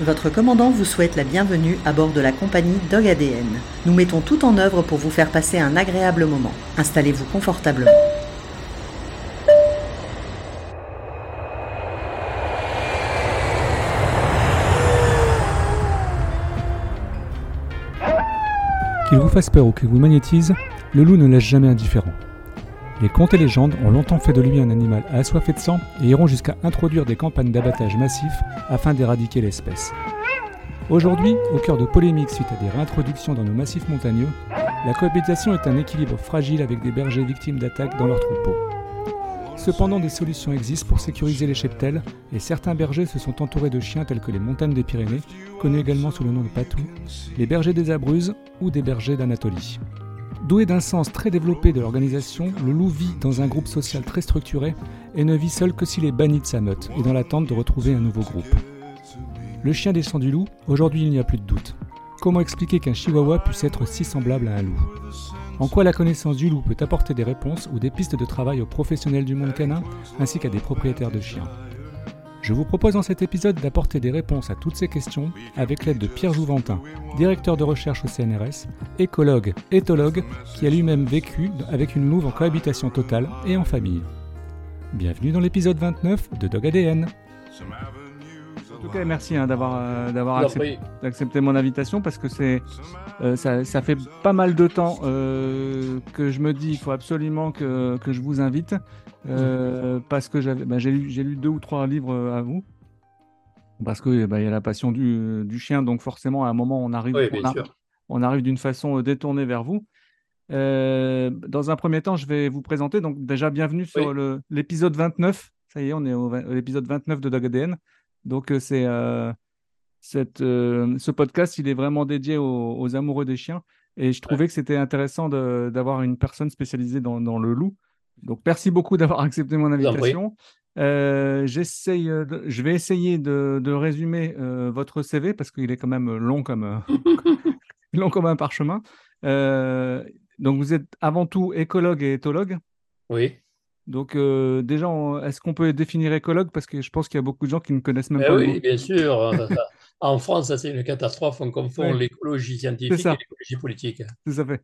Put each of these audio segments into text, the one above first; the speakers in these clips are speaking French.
Votre commandant vous souhaite la bienvenue à bord de la compagnie Dog ADN. Nous mettons tout en œuvre pour vous faire passer un agréable moment. Installez-vous confortablement. Qu'il vous fasse peur ou qu'il vous magnétise, le loup ne laisse jamais indifférent. Les contes et légendes ont longtemps fait de lui un animal assoiffé de sang et iront jusqu'à introduire des campagnes d'abattage massif afin d'éradiquer l'espèce. Aujourd'hui, au cœur de polémiques suite à des réintroductions dans nos massifs montagneux, la cohabitation est un équilibre fragile avec des bergers victimes d'attaques dans leurs troupeaux. Cependant, des solutions existent pour sécuriser les cheptels et certains bergers se sont entourés de chiens tels que les montagnes des Pyrénées, connus également sous le nom de patous, les bergers des Abruzes ou des bergers d'Anatolie. Doué d'un sens très développé de l'organisation, le loup vit dans un groupe social très structuré et ne vit seul que s'il est banni de sa meute et dans l'attente de retrouver un nouveau groupe. Le chien descend du loup, aujourd'hui il n'y a plus de doute. Comment expliquer qu'un chihuahua puisse être si semblable à un loup? En quoi la connaissance du loup peut apporter des réponses ou des pistes de travail aux professionnels du monde canin ainsi qu'à des propriétaires de chiens? Je vous propose dans cet épisode d'apporter des réponses à toutes ces questions avec l'aide de Pierre Jouventin, directeur de recherche au CNRS, écologue, éthologue, qui a lui-même vécu avec une louve en cohabitation totale et en famille. Bienvenue dans l'épisode 29 de Dog ADN. En tout cas, merci hein, d'avoir euh, d'avoir accepté, accepté, mon invitation parce que c'est euh, ça, ça, fait pas mal de temps euh, que je me dis il faut absolument que, que je vous invite euh, parce que j'avais, bah, j'ai, lu, j'ai lu deux ou trois livres euh, à vous. Parce que bah, y a la passion du, du, chien, donc forcément, à un moment, on arrive, on, arrive d'une façon euh, détournée vers vous. Euh, dans un premier temps, je vais vous présenter. Donc, déjà, bienvenue sur le, l'épisode 29. Ça y est, on est au, l'épisode 29 de Dog ADN. Donc, c'est cette, ce podcast, il est vraiment dédié aux, aux amoureux des chiens. Et je trouvais que c'était intéressant de, d'avoir une personne spécialisée dans, dans le loup. Donc, merci beaucoup d'avoir accepté mon invitation. Euh, j'essaye, je vais essayer de, de résumer euh, votre CV parce qu'il est quand même long comme, euh, long comme un parchemin. Euh, donc, vous êtes avant tout écologue et éthologue. Oui. Donc, euh, déjà, est-ce qu'on peut définir écologue? Parce que je pense qu'il y a beaucoup de gens qui ne connaissent même eh pas. Oui, bien sûr. en France, c'est une catastrophe. On confond l'écologie scientifique et l'écologie politique. Tout à fait.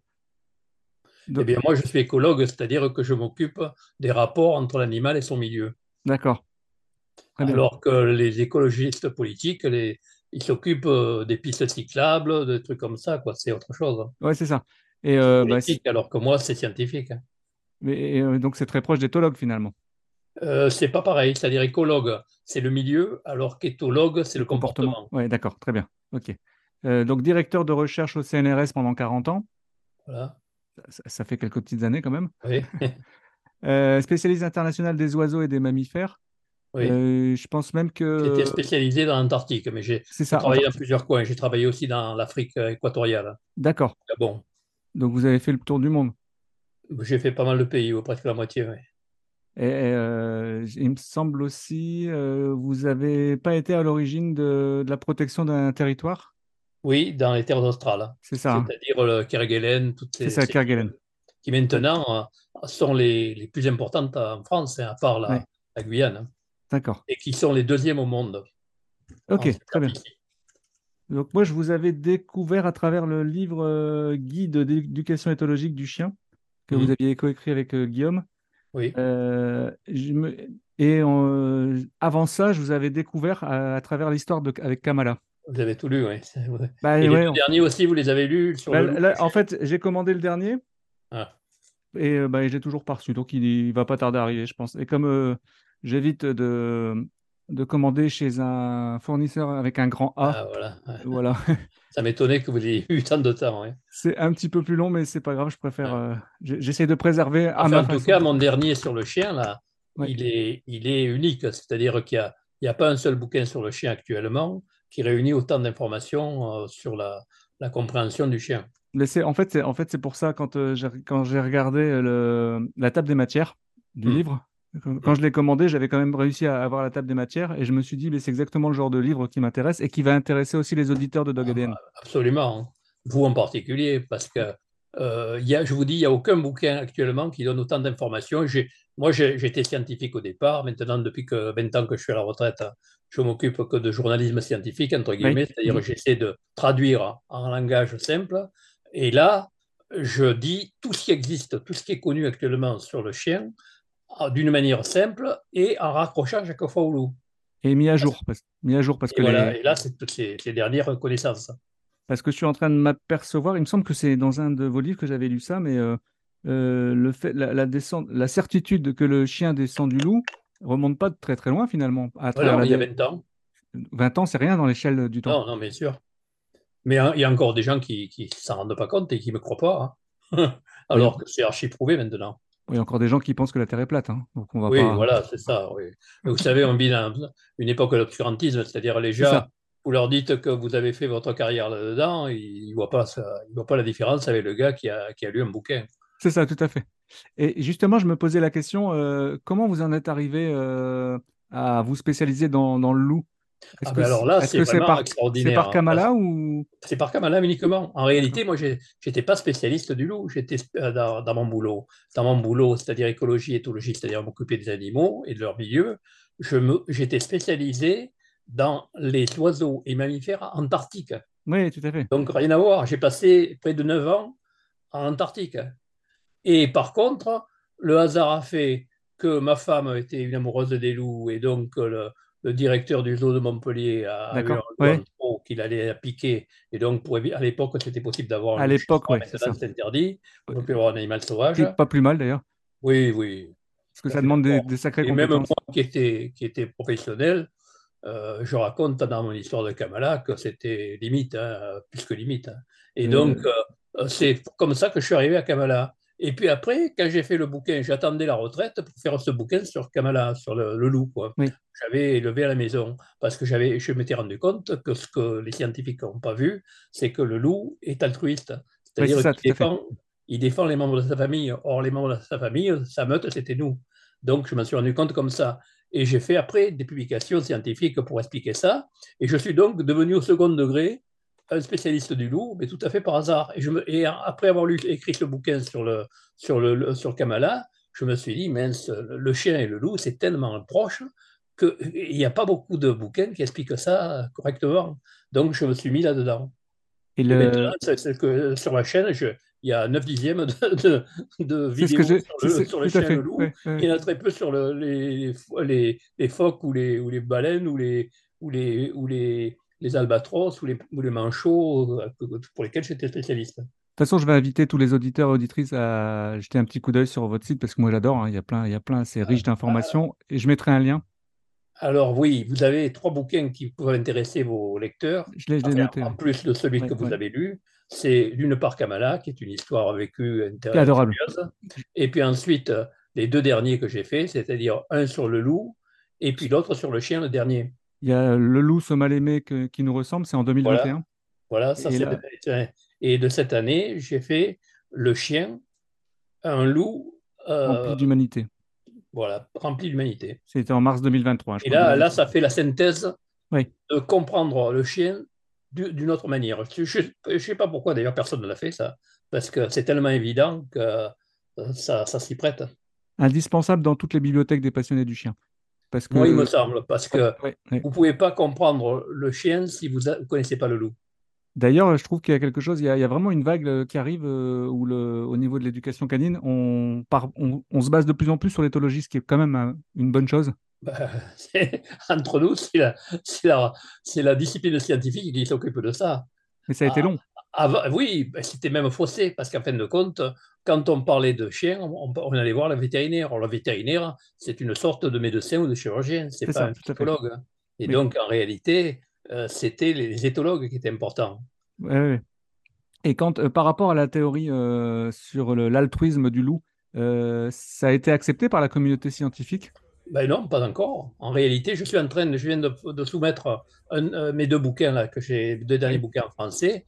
Eh bien, moi, je suis écologue, c'est-à-dire que je m'occupe des rapports entre l'animal et son milieu. D'accord. Alors que les écologistes politiques, les, ils s'occupent euh, des pistes cyclables, des trucs comme ça, quoi. C'est autre chose. Oui, c'est ça. Et euh, bah, alors que moi, c'est scientifique. Hein. Mais, euh, donc, c'est très proche d'éthologue, finalement. Euh, c'est pas pareil, c'est-à-dire écologue, c'est le milieu, alors qu'éthologue, c'est le, comportement. comportement. Oui, d'accord, très bien. Ok. donc, directeur de recherche au CNRS pendant 40 ans. Voilà ça, fait quelques petites années quand même. euh, spécialiste international des oiseaux et des mammifères. Oui. Euh, je pense même que. J'étais spécialisé dans l'Antarctique, mais j'ai travaillé dans plusieurs coins. J'ai travaillé aussi dans l'Afrique équatoriale. D'accord. Bon. Donc vous avez fait le tour du monde. J'ai fait pas mal de pays, presque la moitié. Oui. Et euh, il me semble aussi, euh, vous n'avez pas été à l'origine de, de, la protection d'un territoire? Oui, dans les terres australes. C'est ça. C'est-à-dire le Kerguelen, toutes ces. C'est ça, Kerguelen. Qui maintenant euh, sont les, les, plus importantes en France, hein, à part la, la Guyane. Hein. D'accord. Et qui sont les deuxièmes au monde. Ok, très bien. Donc moi, je vous avais découvert à travers le livre euh, Guide d'éducation éthologique du chien que vous mhm. aviez coécrit avec euh, Guillaume. Oui. Euh, je me... Et euh, avant ça, je vous avais découvert à, à travers l'histoire de... avec Kamala. Vous avez tout lu, oui. Bah, et ouais, les on... derniers aussi, vous les avez lus sur bah, le... là, En fait, j'ai commandé le dernier. Ah. Et euh, bah, j'ai toujours pas reçu. Donc, il ne va pas tarder à arriver, je pense. Et comme euh, j'évite de, de commander chez un fournisseur avec un grand A. Ah, voilà. voilà. Ça m'étonnait que vous ayez eu tant de temps. Ouais. C'est un petit peu plus long, mais c'est pas grave. Je préfère. Euh, J'essaie de préserver. Enfin, en tout cas, mon dernier sur le chien, là, il, est, il est unique. C'est-à-dire qu'il n'y a, a, pas un seul bouquin sur le chien actuellement qui réunit autant d'informations euh, sur la, la, compréhension du chien. Mais en fait, c'est en fait, pour ça, quand, euh, quand j'ai regardé le, la table des matières du mmh. livre, quand je l'ai commandé, j'avais quand même réussi à avoir la table des matières et je me suis dit, mais c'est exactement le genre de livre qui m'intéresse et qui va intéresser aussi les auditeurs de Dog ADN. Ah, absolument, vous en particulier, parce que euh, y a, je vous dis, il n'y a aucun bouquin actuellement qui donne autant d'informations. Moi, j'étais scientifique au départ. Maintenant, depuis que 20 ans que je suis à la retraite, je m'occupe que de journalisme scientifique, entre guillemets, c'est-à-dire j'essaie de traduire en langage simple. Et là, je dis tout ce qui existe, tout ce qui est connu actuellement sur le chien, d'une manière simple et en raccrochant chaque fois au loup. Et mis à jour, parce, mis à jour parce que voilà, et là, c'est toutes les, dernières connaissances. Parce que je suis en train de m'apercevoir, il me semble que c'est dans un de vos livres que j'avais lu ça, mais euh, euh, le fait, la, descente, la certitude que le chien descend du loup remonte pas de très très loin finalement. À voilà, il y a 20 ans. 20 ans, c'est rien dans l'échelle du temps. Non, non, bien sûr. Mais hein, il y a encore des gens qui ne s'en rendent pas compte et qui ne me croient pas. Hein. Alors que c'est archi prouvé maintenant. Oui, il y a encore des gens qui pensent que la Terre est plate. Hein. Donc on va oui, voilà, c'est ça. vous savez, on vit dans une époque de l'obscurantisme, c'est-à-dire les gens, vous leur dites que vous avez fait votre carrière là-dedans, ils ne voient, pas voient pas la différence avec le gars qui a, qui a lu un bouquin. C'est ça, tout à fait. Et justement, je me posais la question, euh, comment vous en êtes arrivé euh, à vous spécialiser dans, dans le loup? Ah ben alors là, c'est par, extraordinaire. C'est par Kamala ou? C'est par Kamala uniquement. En réalité, moi, je n'étais pas spécialiste du loup. J'étais euh, dans, mon boulot, dans mon boulot, c'est-à-dire écologie, éthologie, c'est-à-dire m'occuper des animaux et de leur milieu. J'étais spécialisé dans les oiseaux et mammifères antarctiques. Oui, tout à fait. Donc rien à voir. J'ai passé près de 9 ans en Antarctique. Et par contre, le hasard a fait que ma femme était une amoureuse des loups et donc le, le directeur du zoo de Montpellier a eu un qu'il allait piquer. Et donc, pour, à l'époque, c'était possible d'avoir À l'époque, oui. Maintenant, c'est interdit. On peut avoir un animal sauvage. Pas plus mal, d'ailleurs. Oui, oui. Parce que ça, demande des, sacrés et même moi qui était, qui était professionnel, euh, je raconte dans mon histoire de Kamala que c'était limite, hein, plus que limite. Hein. Et donc, euh, c'est comme ça que je suis arrivé à Kamala. Et puis après, quand j'ai fait le bouquin, j'attendais la retraite pour faire ce bouquin sur Kamala, sur le, loup. J'avais élevé à la maison parce que j'avais, je m'étais rendu compte que ce que les scientifiques n'ont pas vu, c'est que le loup est altruiste. C'est-à-dire qu'il défend, il défend les membres de sa famille. Or, les membres de sa famille, sa meute, c'était nous. Donc, je m'en suis rendu compte comme ça. Et j'ai fait après des publications scientifiques pour expliquer ça. Et je suis donc devenu au second degré un spécialiste du loup, mais tout à fait par hasard. Et, je me, et après avoir lu, écrit ce bouquin sur, le, sur, le, sur Kamala, je me suis dit, mince, le chien et le loup, c'est tellement proche qu'il n'y a pas beaucoup de bouquins qui expliquent ça correctement. Donc, je me suis mis là-dedans. Et, le... que sur la chaîne, il y a 9 dixièmes de, de, vidéos sur le, chien et le loup. Il y en a très peu sur le, les, les, les, phoques ou les, ou les baleines ou les, ou les, ou les, les albatros ou les, ou les manchots euh, pour lesquels j'étais spécialiste. De toute façon, je vais inviter tous les auditeurs et auditrices à jeter un petit coup d'œil sur votre site parce que moi j'adore. Hein. il y a plein, il y a plein, c'est riche d'informations et je mettrai un lien. Alors oui, vous avez trois bouquins qui pourraient intéresser vos lecteurs. Je l'ai noté. En plus de celui que vous avez lu, c'est d'une part Kamala, qui est une histoire vécue adorable. Et puis ensuite, les deux derniers que j'ai faits, c'est-à-dire un sur le loup et puis l'autre sur le chien, le dernier. Il y a Le loup se mal aimé qui nous ressemble, c'est en 2021. Voilà, ça c'est. Et de cette année, j'ai fait Le chien, un loup. Euh, rempli d'humanité. Voilà, rempli d'humanité. C'était en mars 2023. et là, là, ça fait la synthèse de comprendre le chien d'une autre manière. Je ne sais pas pourquoi, d'ailleurs, personne ne l'a fait, ça, parce que c'est tellement évident que euh, ça, ça s'y prête. Indispensable dans toutes les bibliothèques des passionnés du chien. Parce que... Oui, il me semble, parce que vous ne pouvez pas comprendre le chien si vous ne connaissez pas le loup. D'ailleurs, je trouve qu'il y a quelque chose, il y a, vraiment une vague euh, qui arrive euh, où, le, au niveau de l'éducation canine, on, on, se base de plus en plus sur l'éthologie, ce qui est quand même une bonne chose. Bah, entre nous, c'est la, la, la, discipline scientifique qui s'occupe de ça. Mais ça a été ah, oui, ben, c'était même faussé, parce qu'en fin de compte, quand on parlait de chien, on, allait voir le vétérinaire. Alors, le vétérinaire, c'est une sorte de médecin ou de chirurgien, c'est pas un psychologue. Et donc, en réalité, euh, c'était les, éthologues qui étaient importants. Et quand, euh, par rapport à la théorie euh, sur l'altruisme du loup, ça a été accepté par la communauté scientifique? Ben non, pas encore. En réalité, je suis en train, de, je viens de, soumettre mes deux bouquins là, que j'ai, deux derniers bouquins en français,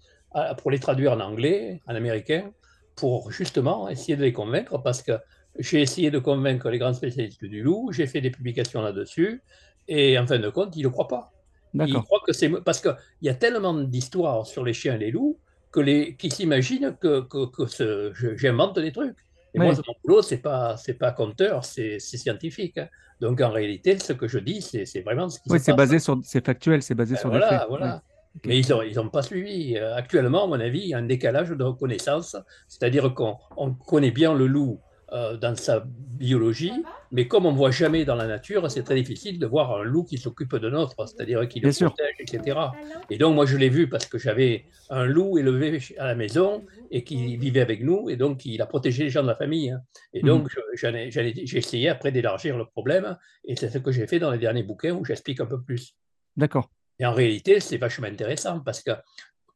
pour les traduire en anglais, en américain, pour justement essayer de les convaincre, parce que j'ai essayé de convaincre les grands spécialistes du loup, j'ai fait des publications là-dessus, et en fin de compte, ils ne croient pas. Ils croient que c'est parce qu'il y a tellement d'histoires sur les chiens et les loups que les qu'ils s'imaginent que, que, que j'invente des trucs. Et moi, mon boulot, ce n'est pas, pas compteur, c'est scientifique. Hein. Donc, en réalité, ce que je dis, c'est vraiment ce qui oui, c'est basé sur, c'est factuel, c'est basé ben sur voilà, des faits. Voilà. Mais ils n'ont ils pas suivi. Euh, actuellement, à mon avis, il y a un décalage de reconnaissance, c'est-à-dire qu'on connaît bien le loup euh, dans sa biologie, mais comme on ne voit jamais dans la nature, c'est très difficile de voir un loup qui s'occupe de notre, c'est-à-dire qui le protège, etc. Et donc, moi, je l'ai vu parce que j'avais un loup élevé à la maison et qui vivait avec nous, et donc il a protégé les gens de la famille. Hein. Et donc, mhm. j'ai essayé après d'élargir le problème, et c'est ce que j'ai fait dans les derniers bouquins où j'explique un peu plus. D'accord. Et en réalité, c'est vachement intéressant parce que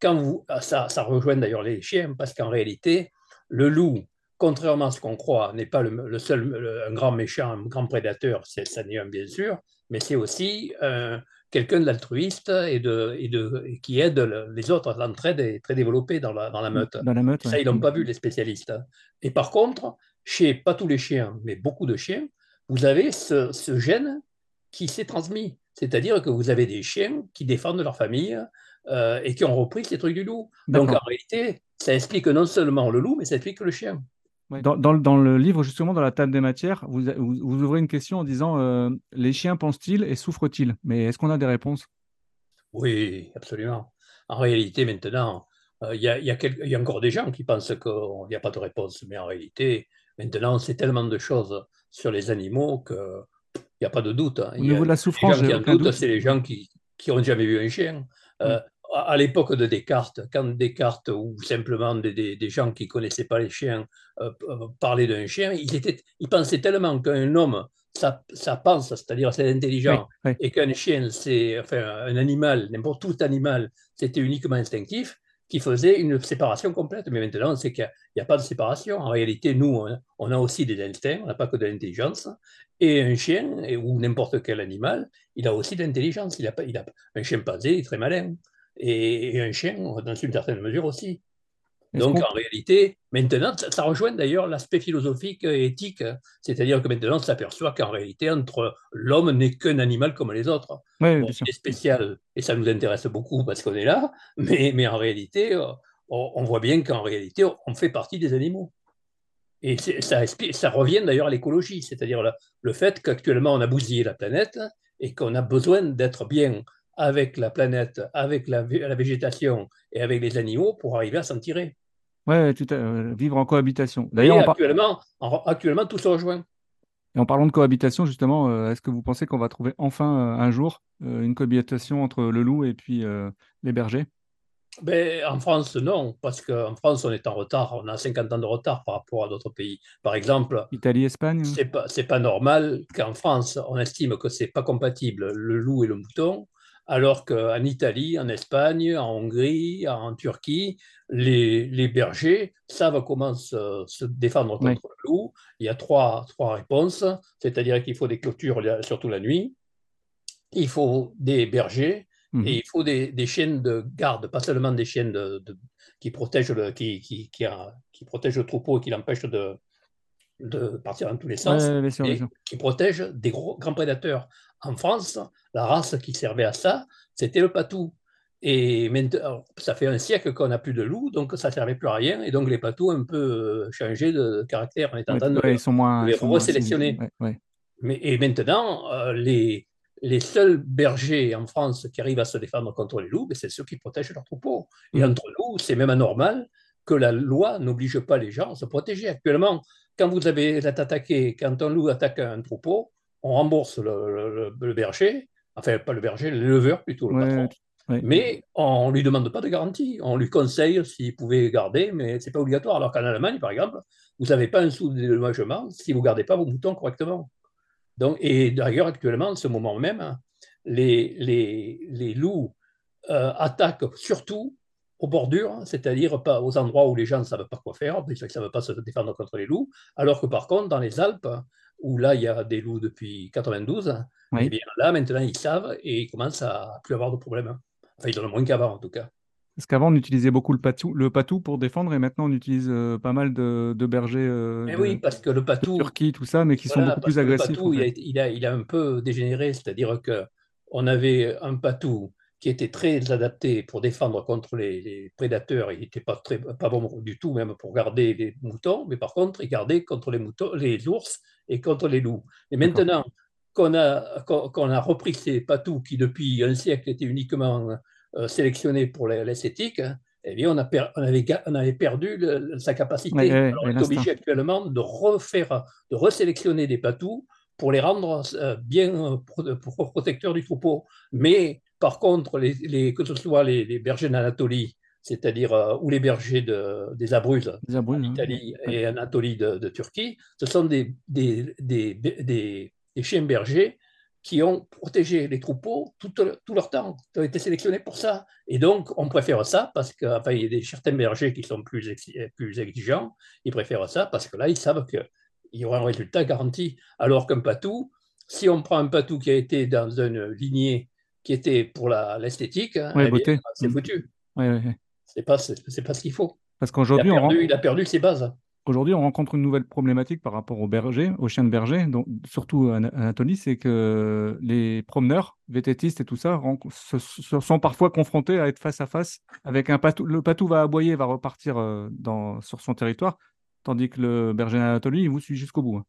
quand vous, ça, ça rejoint d'ailleurs les chiens, parce qu'en réalité, le loup, contrairement à ce qu'on croit, n'est pas le, seul un grand méchant, un grand prédateur, c'est ça n'est un bien sûr, mais c'est aussi euh, quelqu'un d'altruiste et, de, et, de, qui aide les autres. L'entraide est très développée dans la, dans la meute. Dans la meute ça, ils n'ont pas vu les spécialistes. Et par contre, chez pas tous les chiens, mais beaucoup de chiens, vous avez ce, ce gène qui s'est transmis. C'est-à-dire que vous avez des chiens qui défendent leur famille euh, et qui ont repris ces trucs du loup. Donc en réalité, ça explique non seulement le loup, mais ça explique le chien. Dans, le livre, justement, dans la table des matières, vous, vous, ouvrez une question en disant euh, Les chiens pensent-ils et souffrent-ils? Mais est-ce qu'on a des réponses? Oui, absolument. En réalité, maintenant, euh, il y, a, encore des gens qui pensent qu'il n'y a pas de réponse. Mais en réalité, maintenant, c'est tellement de choses sur les animaux qu'il n'y a pas de doute. Hein. Au niveau de la souffrance, les gens qui c'est les gens qui n'ont jamais vu un chien. Euh, à l'époque de Descartes, quand Descartes ou simplement des, gens qui ne connaissaient pas les chiens euh, euh, parlaient d'un chien, ils, étaient, ils pensaient tellement qu'un homme, ça, ça pense, c'est-à-dire c'est intelligent, et qu'un chien, c'est enfin, un animal, n'importe tout animal, c'était uniquement instinctif, qui faisait une séparation complète. Mais maintenant, c'est qu'il n'y a, pas de séparation. En réalité, nous, on, a aussi des instincts, on n'a pas que de l'intelligence. Et un chien, ou n'importe quel animal, il a aussi de l'intelligence. Il a, il a, un chimpanzé est très malin et, un chien, dans une certaine mesure aussi. Donc en réalité, maintenant, ça, rejoint d'ailleurs l'aspect philosophique et éthique, c'est-à-dire que maintenant, on s'aperçoit qu'en réalité, entre l'homme n'est qu'un animal comme les autres. c'est spécial et ça nous intéresse beaucoup parce qu'on est là, mais, mais en réalité, euh, on, voit bien qu'en réalité, on fait partie des animaux. Et ça, ça revient d'ailleurs à l'écologie, c'est-à-dire le, le fait qu'actuellement, on a bousillé la planète et qu'on a besoin d'être bien avec la planète, avec la, végétation et avec les animaux pour arriver à s'en tirer. Oui, euh, vivre en cohabitation. D'ailleurs, actuellement, actuellement, tout se rejoint. Et en parlant de cohabitation, justement, euh, est-ce que vous pensez qu'on va trouver enfin euh, un jour une cohabitation entre le loup et puis les bergers? Ben, En France, non, parce qu'en France, on est en retard. On a 50 ans de retard par rapport à d'autres pays. Par exemple, Italie, Espagne C'est pas, pas normal qu'en France, on estime que c'est pas compatible le loup et le mouton alors qu'en Italie, en Espagne, en Hongrie, en Turquie, les, bergers savent comment se, défendre contre le loup. Il y a trois, trois réponses, c'est-à-dire qu'il faut des clôtures, surtout la nuit, il faut des bergers, mhm. et il faut des, des, chiennes de garde, pas seulement des chiennes de, qui, protègent le, qui, qui, qui, protègent le troupeau et qui l'empêchent de, de partir dans tous les sens, et qui protègent des gros, grands prédateurs en France, la race qui servait à ça, c'était le patou. Et maintenant, ça fait un siècle qu'on n'a plus de loups, donc ça ne servait plus à rien. Et donc les patous ont un peu euh, changé de caractère. On est en train de, ils sont moins, les resélectionner. Mais, et maintenant, euh, les, les seuls bergers en France qui arrivent à se défendre contre les loups, ben, c'est ceux qui protègent leurs troupeaux. Et mm. entre nous, c'est même anormal que la loi n'oblige pas les gens à se protéger. Actuellement, quand vous avez attaqué, quand un loup attaque un troupeau, on rembourse le, berger, enfin pas le berger, l'éleveur plutôt, le patron. Mais on ne lui demande pas de garantie. On lui conseille s'il pouvait garder, mais ce n'est pas obligatoire. Alors qu'en Allemagne, par exemple, vous n'avez pas un sou de dédommagement si vous ne gardez pas vos moutons correctement. Donc, et d'ailleurs, actuellement, en ce moment même, les, les, loups euh, attaquent surtout aux bordures, c'est-à-dire pas aux endroits où les gens ne savent pas quoi faire, ils ne savent pas se défendre contre les loups, alors que par contre, dans les Alpes, où là, il y a des loups depuis 92, et eh bien là, maintenant, ils savent et ils commencent à plus avoir de problèmes. Enfin, ils en ont moins qu'avant, en tout cas. Parce qu'avant, on utilisait beaucoup le patou, le patou pour défendre, et maintenant, on utilise euh, pas mal de, bergers. Euh, oui, parce que le patou. Turquie, tout ça, mais qui sont beaucoup plus agressifs. Le patou, il, a, il, a, un peu dégénéré, c'est-à-dire qu'on avait un patou qui était très adapté pour défendre contre les, prédateurs. Il n'était pas, très, pas bon du tout, même pour garder les moutons, mais par contre, il gardait contre les, moutons, les ours et contre les loups. Et maintenant qu'on a, qu'on a repris ces patous qui, depuis un siècle, étaient uniquement euh, sélectionnés pour l'esthétique, eh bien, on, a on, avait, on avait perdu sa capacité. on est obligé actuellement de refaire, de resélectionner des patous pour les rendre euh, bien euh, protecteurs du troupeau. Mais par contre, les, que ce soit les, bergers d'Anatolie, c'est-à-dire euh, ou les bergers de, des Abruzzes, en Italie et Anatolie de, Turquie, ce sont des, des, des, chiens bergers qui ont protégé les troupeaux tout, tout, leur temps, qui ont été sélectionnés pour ça. Et donc, on préfère ça parce qu'il enfin, y a des, certains bergers qui sont plus, plus exigeants, ils préfèrent ça parce que là, ils savent qu'il y aura un résultat garanti. Alors qu'un patou, si on prend un patou qui a été dans une lignée qui était pour l'esthétique, hein, eh c'est mm. foutu. Ouais, ouais, c'est pas, c'est pas ce qu'il faut. Parce qu'aujourd'hui, il, a il a perdu ses bases. Aujourd'hui, on rencontre une nouvelle problématique par rapport aux bergers, aux chiens de berger, donc, surtout Anatolie, c'est que les promeneurs, vététistes et tout ça, sont parfois confrontés à être face à face avec un patou. Le patou va aboyer, va repartir euh, dans, sur son territoire, tandis que le berger d'Anatolie, il vous suit jusqu'au bout. Hein.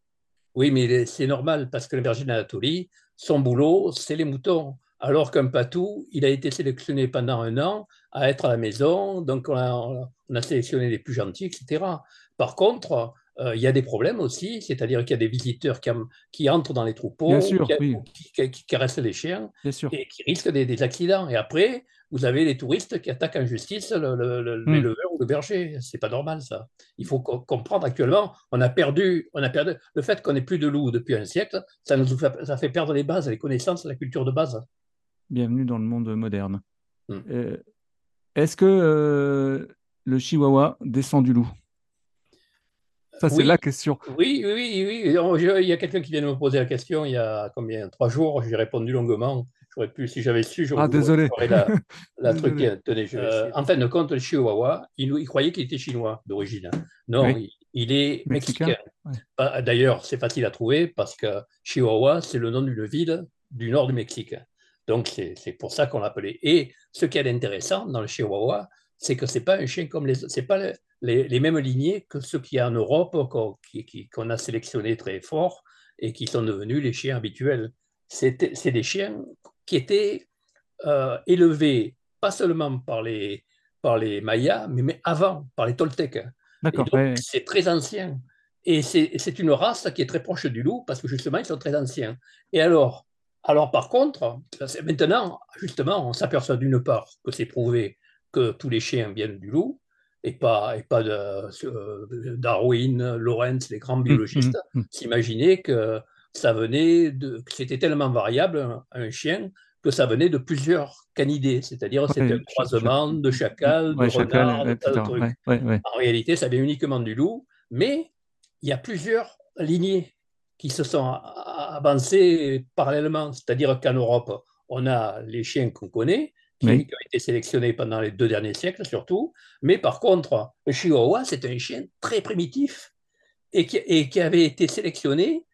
Oui, mais c'est normal parce que le berger d'Anatolie, son boulot, c'est les moutons alors qu'un patou, il a été sélectionné pendant un an à être à la maison, donc on a, sélectionné les plus gentils, etc. Par contre, euh, il y a des problèmes aussi, c'est-à-dire qu'il y a des visiteurs qui, entrent dans les troupeaux, qui, caressent les chiens et qui risquent des, accidents. Et après, vous avez les touristes qui attaquent en justice le, le, hmm. ou le berger. C'est pas normal ça. Il faut comprendre actuellement, on a perdu, on a perdu le fait qu'on n'ait plus de loups depuis un siècle, ça nous ça fait perdre les bases, les connaissances, la culture de base bienvenue dans le monde moderne. Hmm. Euh, est-ce que euh, le chihuahua descend du loup? Ça, c'est la question. Oui, oui, oui. Il y a quelqu'un qui vient de me poser la question il y a combien? Trois jours. J'ai répondu longuement. J'aurais pu, si j'avais su, j'aurais ah, désolé. la, la truc. Tenez, euh, en fin de compte, le chihuahua, il, croyait qu'il était chinois d'origine. Non, il, est mexicain. Bah, d'ailleurs, c'est facile à trouver parce que Chihuahua, c'est le nom d'une ville du nord du Mexique. Donc, c'est pour ça qu'on l'appelait. Et ce qui est intéressant dans le Chihuahua, c'est que ce n'est pas un chien comme les c'est pas les, les, mêmes lignées que ceux qu'il y a en Europe, qu'on a sélectionnés très fort et qui sont devenus les chiens habituels. C'est des chiens qui étaient euh, élevés pas seulement par les, par les Mayas, mais, avant, par les Toltecs. D'accord. C'est très ancien. Et c'est une race qui est très proche du loup parce que justement, ils sont très anciens. Et alors, alors par contre, maintenant, justement, on s'aperçoit d'une part que c'est prouvé que tous les chiens viennent du loup, et pas, et pas de euh, Darwin, Lawrence, les grands mmh, biologistes, mmh, mmh. s'imaginaient que ça venait de, que c'était tellement variable un, chien que ça venait de plusieurs canidés, c'est-à-dire c'était un croisement de chacal, de renard, En réalité, ça vient uniquement du loup, mais il y a plusieurs lignées qui se sont avancées parallèlement. C'est-à-dire qu'en Europe, on a les chiens qu'on connaît, qui, ont été sélectionnés pendant les deux derniers siècles surtout. Mais par contre, le Chihuahua, c'est un chien très primitif et qui, et qui avait été sélectionné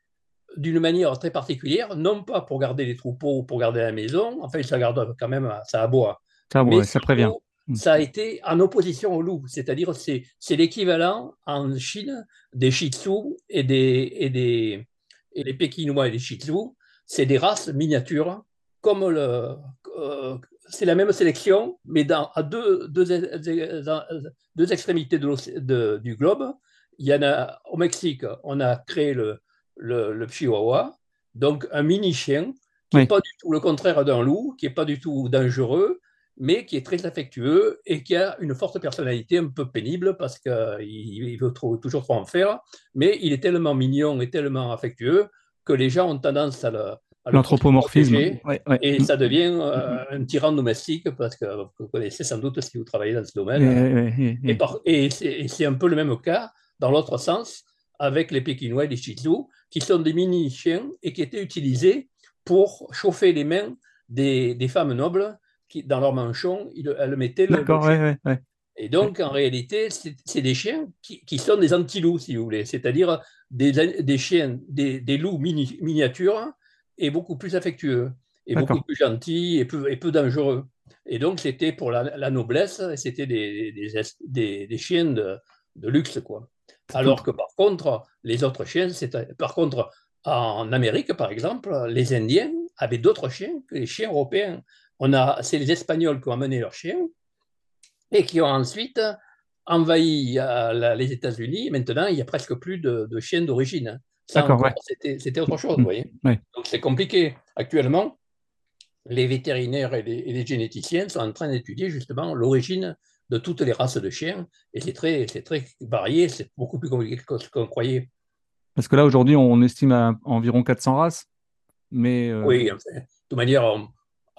d'une manière très particulière, non pas pour garder les troupeaux ou pour garder la maison, enfin, ça garde quand même, ça aboie. Ça, aboie, ça prévient. Mm. ça a été en opposition au loup, c'est-à-dire c'est, c'est l'équivalent en Chine des Shih Tzu et des, et des, et les Pékinois et les Shih Tzu, c'est des races miniatures, comme le, euh, c'est la même sélection, mais dans, à deux, deux, deux extrémités de du globe. Il y en a au Mexique, on a créé le, le, le Chihuahua, donc un mini chien qui n'est pas du tout le contraire d'un loup, qui n'est pas du tout dangereux, mais qui est très affectueux et qui a une forte personnalité un peu pénible parce qu'il il veut toujours trop en faire, mais il est tellement mignon et tellement affectueux que les gens ont tendance à le, l'anthropomorphisme. et ça devient euh, un tyran domestique parce que vous connaissez sans doute si vous travaillez dans ce domaine. Et, c'est un peu le même cas dans l'autre sens avec les pékinois et les shih tzu qui sont des mini chiens et qui étaient utilisés pour chauffer les mains des, des femmes nobles qui, dans leur manchon, elles mettaient le. D'accord, ouais, ouais, Et donc, en réalité, c'est des chiens qui, qui, sont des anti-loups, si vous voulez, c'est-à-dire des, des, chiens, des, des loups miniatures et beaucoup plus affectueux, et beaucoup plus gentils et peu, et peu dangereux. Et donc, c'était pour la, noblesse, c'était des, des, des, chiens de, de, luxe, quoi. Alors que par contre, les autres chiens, c'est par contre, en Amérique, par exemple, les Indiens avaient d'autres chiens que les chiens européens. On a, c'est les Espagnols qui ont amené leurs chiens et qui ont ensuite envahi euh, les États-Unis. Maintenant, il n'y a presque plus de, chiens d'origine. D'accord, C'était autre chose, vous voyez. Donc c'est compliqué. Actuellement, les vétérinaires et les, généticiens sont en train d'étudier justement l'origine de toutes les races de chiens. Et c'est très, très varié, c'est beaucoup plus compliqué que ce qu'on croyait. Parce que là, aujourd'hui, on estime à environ 400 races. Mais euh, Oui, de toute manière,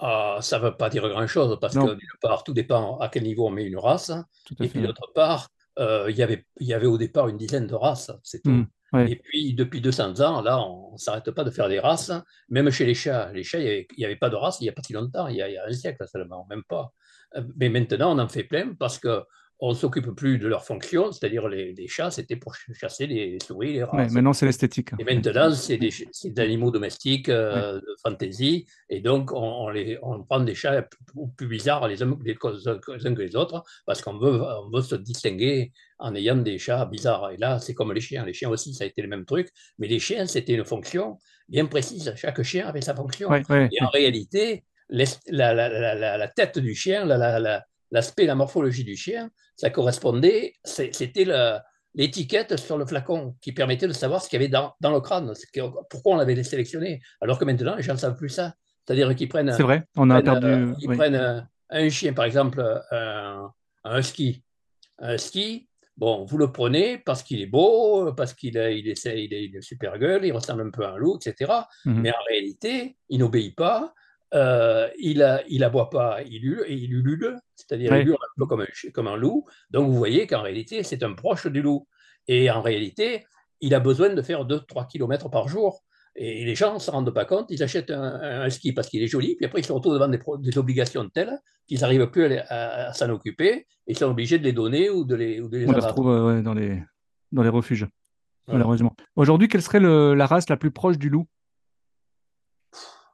ah, ça ne veut pas dire grand-chose, parce que d'une part, tout dépend à quel niveau on met une race. et puis d'autre part, euh, il y avait, y avait au départ une dizaine de races, c'est tout. Mmh. Et puis, depuis 200 ans, là, on ne s'arrête pas de faire des races, même chez les chats. Les chats, il n'y avait, pas de race il n'y a pas si longtemps, il y, a, il y a un siècle seulement, même pas. Euh, mais maintenant, on en fait plein parce que on ne s'occupe plus de leur fonction, c'est-à-dire les, chats, c'était pour chasser les souris, les rats. maintenant, c'est l'esthétique. Et maintenant, c'est des, animaux domestiques euh, de fantaisie, et donc on, les, on, prend des chats plus, bizarres les uns, les uns, que les autres, parce qu'on veut, on veut se distinguer en ayant des chats bizarres. Et là, c'est comme les chiens. Les chiens aussi, ça a été le même truc, mais les chiens, c'était une fonction bien précise. Chaque chien avait sa fonction. et en réalité, la, la, la, tête du chien, la, l'aspect, la morphologie du chien, ça correspondait, c'était l'étiquette sur le flacon qui permettait de savoir ce qu'il y avait dans, dans, le crâne, pourquoi on l'avait sélectionné, alors que maintenant les gens ne savent plus ça. C'est-à-dire qu'ils prennent, C'est vrai, on a perdu, euh, ils prennent un, chien, par exemple un, un ski, un ski, Bon, vous le prenez parce qu'il est beau, parce qu'il il est, il, est, super gueule, il ressemble un peu à un loup, etc. Mhm. Mais en réalité, il n'obéit pas, euh, il, a, il aboie pas, il hurle, et il ulule, c'est-à-dire il hurle un peu comme un, comme un loup. Donc vous voyez qu'en réalité, c'est un proche du loup. Et en réalité, il a besoin de faire 2-3 km par jour. Et les gens ne se rendent pas compte, ils achètent un, ski parce qu'il est joli, puis après ils se retrouvent devant des, obligations telles qu'ils n'arrivent plus à, s'en occuper, et ils sont obligés de les donner ou de les, ou de les On les retrouve euh, dans, les, dans les refuges, malheureusement. Aujourd'hui, quelle serait la race la plus proche du loup?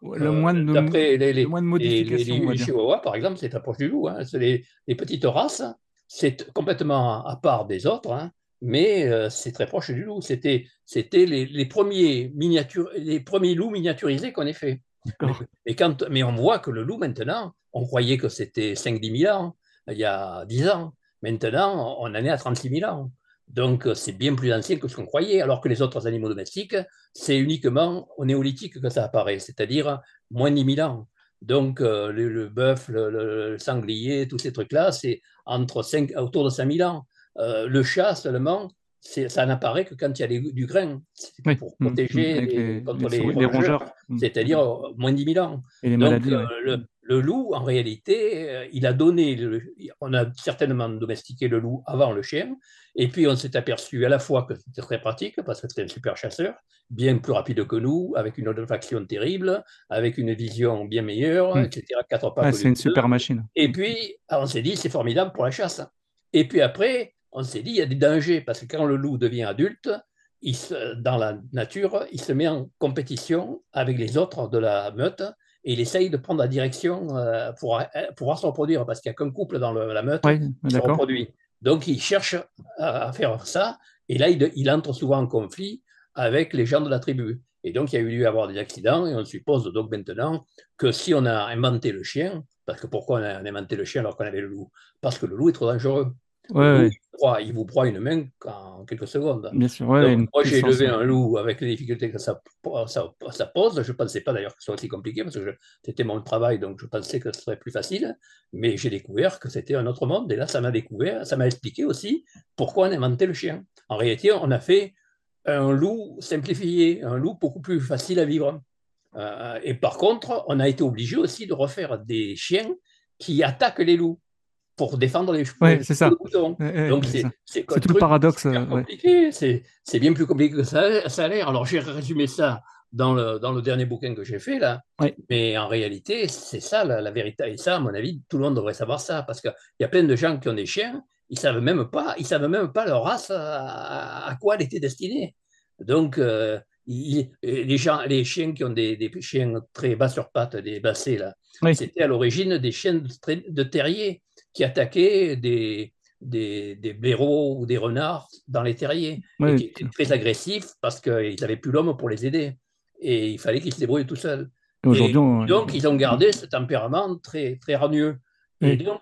Le moins de, les, les, modifications. Les, chihuahuas, par exemple, c'est approche du loup. Hein. C'est les, petites races, c'est complètement à part des autres, hein. mais euh, c'est très proche du loup. C'était, c'était les, premiers miniatures, les premiers loups miniaturisés qu'on ait fait. Mais, quand, mais on voit que le loup, maintenant, on croyait que c'était 5-10 000 ans, il y a 10 ans. Maintenant, on en est à 36 000 ans. Donc, c'est bien plus ancien que ce qu'on croyait, alors que les autres animaux domestiques, c'est uniquement au néolithique que ça apparaît, c'est-à-dire moins de 10 000 ans. Donc, euh, le, bœuf, le, sanglier, tous ces trucs-là, c'est entre 5, autour de 5 000 ans. Euh, le chat seulement, ça n'apparaît que quand il y a du grain, pour mmh, protéger les, contre les, rongeurs, mmh. c'est-à-dire euh, moins de 10 000 ans. Et les maladies, le loup, en réalité, euh, il a donné, on a certainement domestiqué le loup avant le chien, et puis on s'est aperçu à la fois que c'était très pratique, parce que c'était un super chasseur, bien plus rapide que nous, avec une olfaction terrible, avec une vision bien meilleure, hmm. etc. Quatre pas c'est une super machine. Et puis, on s'est dit, c'est formidable pour la chasse. Et puis après, on s'est dit, il y a des dangers, parce que quand le loup devient adulte, il dans la nature, il se met en compétition avec les autres de la meute, et il essaye de prendre la direction euh, pour euh, pouvoir se reproduire, parce qu'il n'y a qu'un couple dans la meute qui se reproduit. Donc il cherche à, faire ça, et là il, entre souvent en conflit avec les gens de la tribu. Et donc il y a eu lieu avoir des accidents, et on suppose donc maintenant que si on a inventé le chien, parce que pourquoi on a inventé le chien alors qu'on avait le loup? Parce que le loup est trop dangereux. Ouais, il, vous broie une main en quelques secondes. Bien sûr, moi, j'ai élevé un loup avec les difficultés que ça, ça, pose. Je ne pensais pas d'ailleurs que ce soit aussi compliqué parce que c'était mon travail, donc je pensais que ce serait plus facile. Mais j'ai découvert que c'était un autre monde. Et là, ça m'a découvert, ça m'a expliqué aussi pourquoi on a inventé le chien. En réalité, on a fait un loup simplifié, un loup beaucoup plus facile à vivre. Euh, et par contre, on a été obligé aussi de refaire des chiens qui attaquent les loups pour défendre les cheveux. c'est ça. Donc c'est tout le paradoxe. compliqué. C'est bien plus compliqué que ça, ça a l'air. Alors j'ai résumé ça dans le, dans le dernier bouquin que j'ai fait là. Mais en réalité, c'est ça la, vérité. Et ça, à mon avis, tout le monde devrait savoir ça parce qu'il y a plein de gens qui ont des chiens, ils savent même pas, ils savent même pas leur race à, quoi elle était destinée. Donc euh, les, gens, les chiens qui ont des, des chiens très bas sur pattes, des bassés là, c'était à l'origine des chiens de, terriers qui attaquaient des, des, des, blaireaux ou des renards dans les terriers, et qui étaient très agressifs parce qu'ils n'avaient plus l'homme pour les aider. Et il fallait qu'ils se débrouillent tout seuls. donc, ils ont gardé ce tempérament très, très hargneux. Et donc,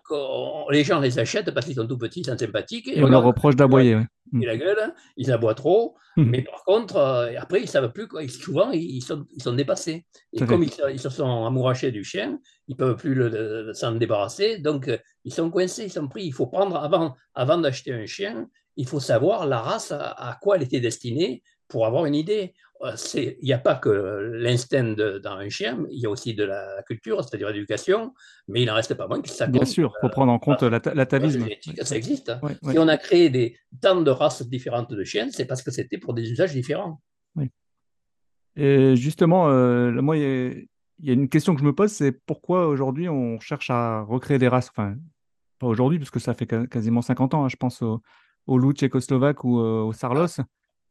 les gens les achètent parce qu'ils sont tout petits, ils sont sympathiques. Et, on leur reproche d'aboyer. Et la gueule, ils aboient trop. Hum. Mais par contre, euh, après, ils ne savent plus. Quoi. Souvent, ils sont, ils sont dépassés. Et comme ils, se sont amourachés du chien, ils ne peuvent plus s'en débarrasser. Donc, euh, ils sont coincés, ils sont pris. Il faut prendre, avant, avant d'acheter un chien, il faut savoir la race à quoi elle était destinée pour avoir une idée. Euh, il n'y a pas que l'instinct dans un chien, il y a aussi de la culture, c'est-à-dire l'éducation, mais il n'en reste pas moins que ça Bien sûr, il faut prendre en compte euh, l'atavisme. Ça existe. Si on a créé des, tant de races différentes de chiens, c'est parce que c'était pour des usages différents. Oui. Et justement, euh, moi, il y, a une question que je me pose, c'est pourquoi aujourd'hui on cherche à recréer des races Enfin, pas aujourd'hui, puisque ça fait quasiment 50 ans, hein, je pense au, au loup tchécoslovaque ou au sarlos.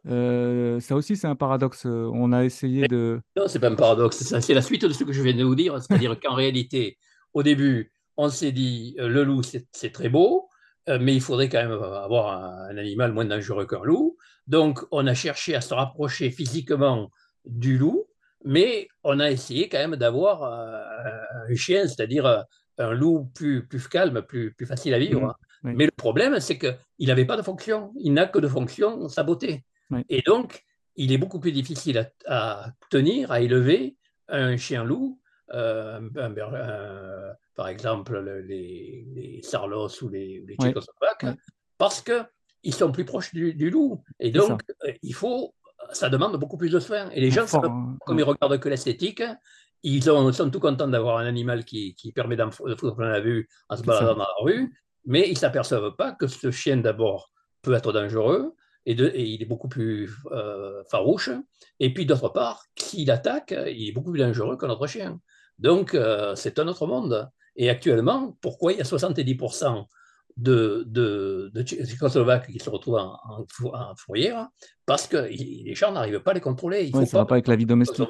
Euh, ça aussi, c'est un paradoxe. On a essayé de. Non, c'est pas un paradoxe. C'est la suite de ce que je viens de vous dire. C'est-à-dire qu'en réalité, au début, on s'est dit euh, le loup, c'est très beau, euh, mais il faudrait quand même avoir un, animal moins dangereux qu'un loup. Donc, on a cherché à se rapprocher physiquement du loup, mais on a essayé quand même d'avoir un chien, c'est-à-dire un loup plus, plus calme, plus, plus facile à vivre. Mmh, mais le problème, c'est qu'il n'avait pas de fonction. Il n'a que de fonction sa beauté. Et donc, il est beaucoup plus difficile à, tenir, à élever un chien-loup, euh, par exemple les, les, Sarlos ou les, les Tchécoslovaques, parce qu'ils sont plus proches du, loup. Et donc, euh, il faut, ça demande beaucoup plus de soins. Et les gens, hein. comme ils regardent que l'esthétique, ils sont tout contents d'avoir un animal qui, qui permet de foutre plein la vue en se baladant dans la rue, mais ils ne s'aperçoivent pas que ce chien, d'abord, peut être dangereux, et, de, il est beaucoup plus euh, farouche. Et puis d'autre part, s'il attaque, il est beaucoup plus dangereux que notre chien. Donc euh, c'est un autre monde. Et actuellement, pourquoi il y a 70% de, de, de Tchécoslovaques qui se retrouvent en, en, fourrière? Parce que les gens n'arrivent pas à les contrôler. Il faut pas, pas avec la vie domestique.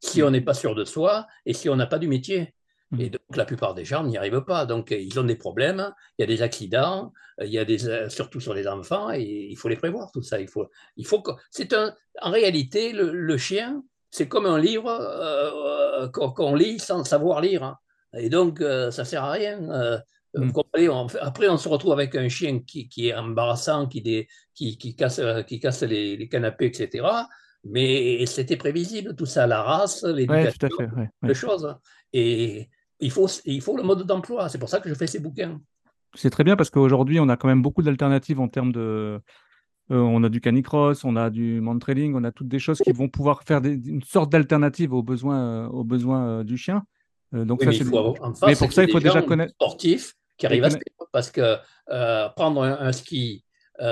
Si on n'est pas sûr de soi et si on n'a pas du métier. Et mm. donc, la plupart des gens n'y arrivent pas. Donc, ils ont des problèmes, il y a des accidents, il y a des, euh, surtout sur les enfants, et il faut les prévoir, tout ça. Il faut, il faut que, c'est un, en réalité, le, chien, c'est comme un livre euh, euh, qu'on lit sans savoir lire. Hein. Et donc, ça ne sert à rien. Mm. après, on se retrouve avec un chien qui, qui est embarrassant, qui, qui, qui casse, qui casse les, les canapés, etc. Mais c'était prévisible, tout ça, la race, l'éducation, les choses. Et il faut, il faut le mode d'emploi. C'est pour ça que je fais ces bouquins. C'est très bien parce qu'aujourd'hui, on a quand même beaucoup d'alternatives en termes de. Euh, on a du canicross, on a du mantrailing, on a toutes des choses qui vont pouvoir faire une sorte d'alternative aux besoins, euh, aux besoins euh, du chien. donc ça, mais, mais pour ça, il faut déjà connaître. Sportifs qui arrivent à se parce que prendre un, ski,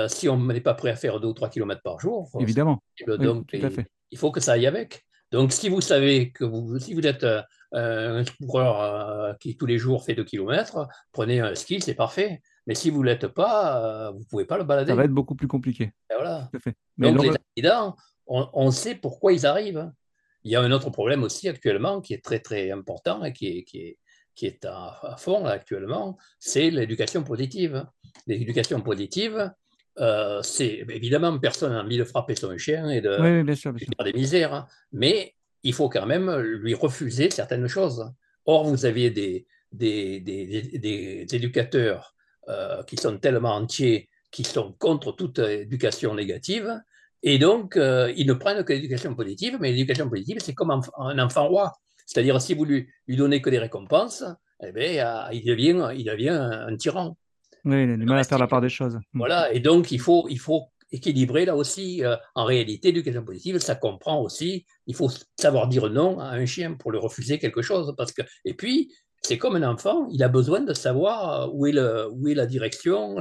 si on n'est pas prêt à faire 2 ou 3 km par jour, évidemment. Donc, il faut que ça aille avec. Donc, si vous savez que vous, si vous êtes un coureur euh, qui tous les jours fait 2 km, prenez un ski, c'est parfait. Mais si vous ne l'êtes pas, euh, vous ne pouvez pas le balader. Ça va être beaucoup plus compliqué. voilà. Donc les accidents, on, sait pourquoi ils arrivent. Il y a un autre problème aussi actuellement qui est très très important et qui est, qui est, qui est à, fond actuellement, c'est l'éducation positive. L'éducation positive, c'est évidemment personne n'a envie de frapper son chien et de, faire des misères, hein. mais il faut quand même lui refuser certaines choses. Or, vous aviez des, des, des, éducateurs euh, qui sont tellement entiers, qui sont contre toute éducation négative, et donc euh, ils ne prennent que l'éducation positive, mais l'éducation positive, c'est comme un, enfant roi. C'est-à-dire, si vous lui, lui donnez que des récompenses, eh bien, il, devient, il devient un, tyran. Oui, il a du mal à faire la part des choses. Voilà, et donc il faut, il faut équilibré là aussi. Euh, en réalité, l'éducation positive, ça comprend aussi, il faut savoir dire non à un chien pour lui refuser quelque chose. Parce que, et puis, c'est comme un enfant, il a besoin de savoir où est, le, où est la direction,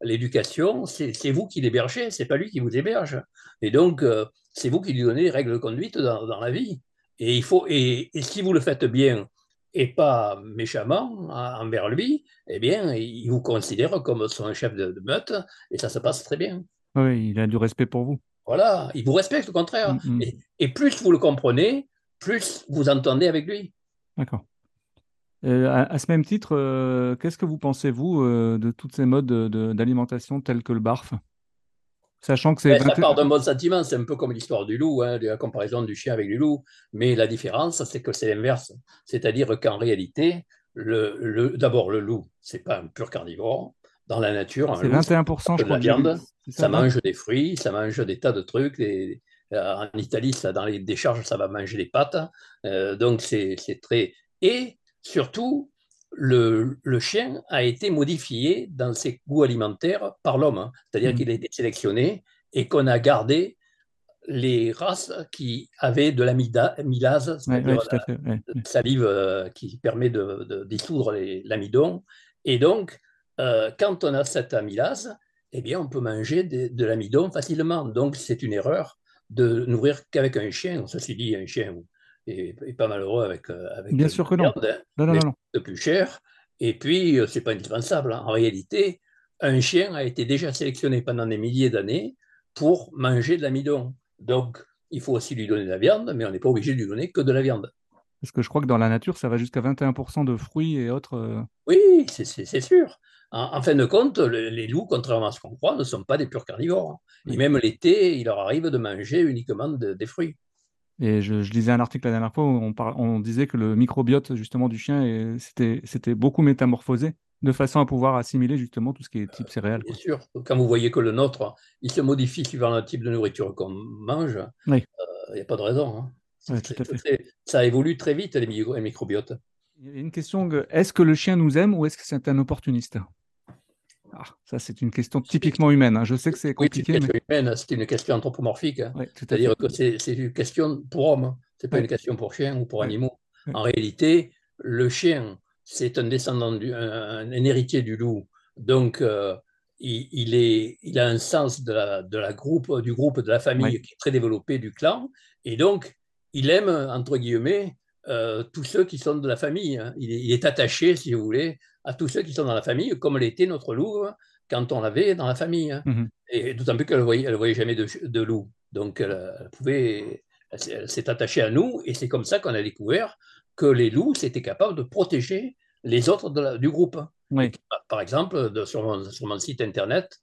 l'éducation. C'est vous qui l'hébergez, c'est pas lui qui vous héberge. Et donc, euh, c'est vous qui lui donnez les règles de conduite dans, la vie. Et, il faut, et, si vous le faites bien et pas méchamment envers lui, eh bien, il vous considère comme son chef de, de meute et ça se passe très bien. Oui, il a du respect pour vous. Voilà, il vous respecte au contraire. Mm, mm. Et, plus vous le comprenez, plus vous entendez avec lui. D'accord. à, ce même titre, qu'est-ce que vous pensez, vous, de toutes ces modes d'alimentation tels que le barf? Sachant que c'est. Ça part d'un bon sentiment, c'est un peu comme l'histoire du loup, hein, la comparaison du chien avec du loup. Mais la différence, c'est que c'est l'inverse. C'est-à-dire qu'en réalité, le, d'abord, le loup, c'est pas un pur carnivore. Dans la nature, c'est 21%, je crois. De viande, ça, mange des fruits, ça mange des tas de trucs. Euh, en Italie, ça, dans les décharges, ça va manger des pâtes. Euh, donc, c'est très. Et surtout, le, chien a été modifié dans ses goûts alimentaires par l'homme. Hein. C'est-à-dire mmh. qu'il a été sélectionné et qu'on a gardé les races qui avaient de l'amylase, c'est-à-dire la salive euh, qui permet de, dissoudre l'amidon. Et donc, euh, quand on a cette amylase, eh bien, on peut manger de, l'amidon facilement. Donc, c'est une erreur de nourrir qu'avavec un chien. Ceci dit, un chien et, pas malheureux avec, euh, avec Bien sûr que non. non, non, non, de plus cher. Et puis, euh, c'est pas indispensable. Hein. En réalité, un chien a été déjà sélectionné pendant des milliers d'années pour manger de l'amidon. Donc, il faut aussi lui donner de la viande, mais on n'est pas obligé de lui donner que de la viande. Parce que je crois que dans la nature, ça va jusqu'à 21% de fruits et autres. Euh, oui, c'est sûr. En, fin de compte, les loups, contrairement à ce qu'on croit, ne sont pas des purs carnivores. Hein. Et même l'été, il leur arrive de manger uniquement des fruits. Et je, lisais un article la dernière fois où on, on disait que le microbiote justement du chien c'était beaucoup métamorphosé de façon à pouvoir assimiler justement tout ce qui est type céréales. Bien sûr, quand vous voyez que le nôtre, il se modifie suivant le type de nourriture qu'on mange, il n'y euh, a pas de raison. Hein. ça évolue très vite les, microbiotes. Il y a une question, est-ce que le chien nous aime ou est-ce que c'est un opportuniste? Ah, ça, c'est une question typiquement humaine. Hein. Je sais que c'est compliqué. Oui, c'est une, question anthropomorphique. Hein. C'est-à-dire que c'est une question pour homme, ce n'est pas une question pour chien ou pour animaux. En réalité, le chien, c'est un descendant, du, un, héritier du loup. Donc, euh, il, est, il a un sens de la, de la groupe, du groupe, de la famille qui est très développé, du clan. Et donc, il aime, entre guillemets, euh, tous ceux qui sont de la famille. Hein. Il, est, attaché, si vous voulez, à tous ceux qui sont dans la famille, comme l'était notre loup hein, quand on l'avait dans la famille. Hein. Mmh Et d'autant plus qu'elle ne voyait, elle voyait jamais de, loup. Donc, elle, pouvait, s'est attachée à nous, et c'est comme ça qu'on a découvert que les loups, c'était capable de protéger les autres du groupe. Par exemple, sur, mon, site internet,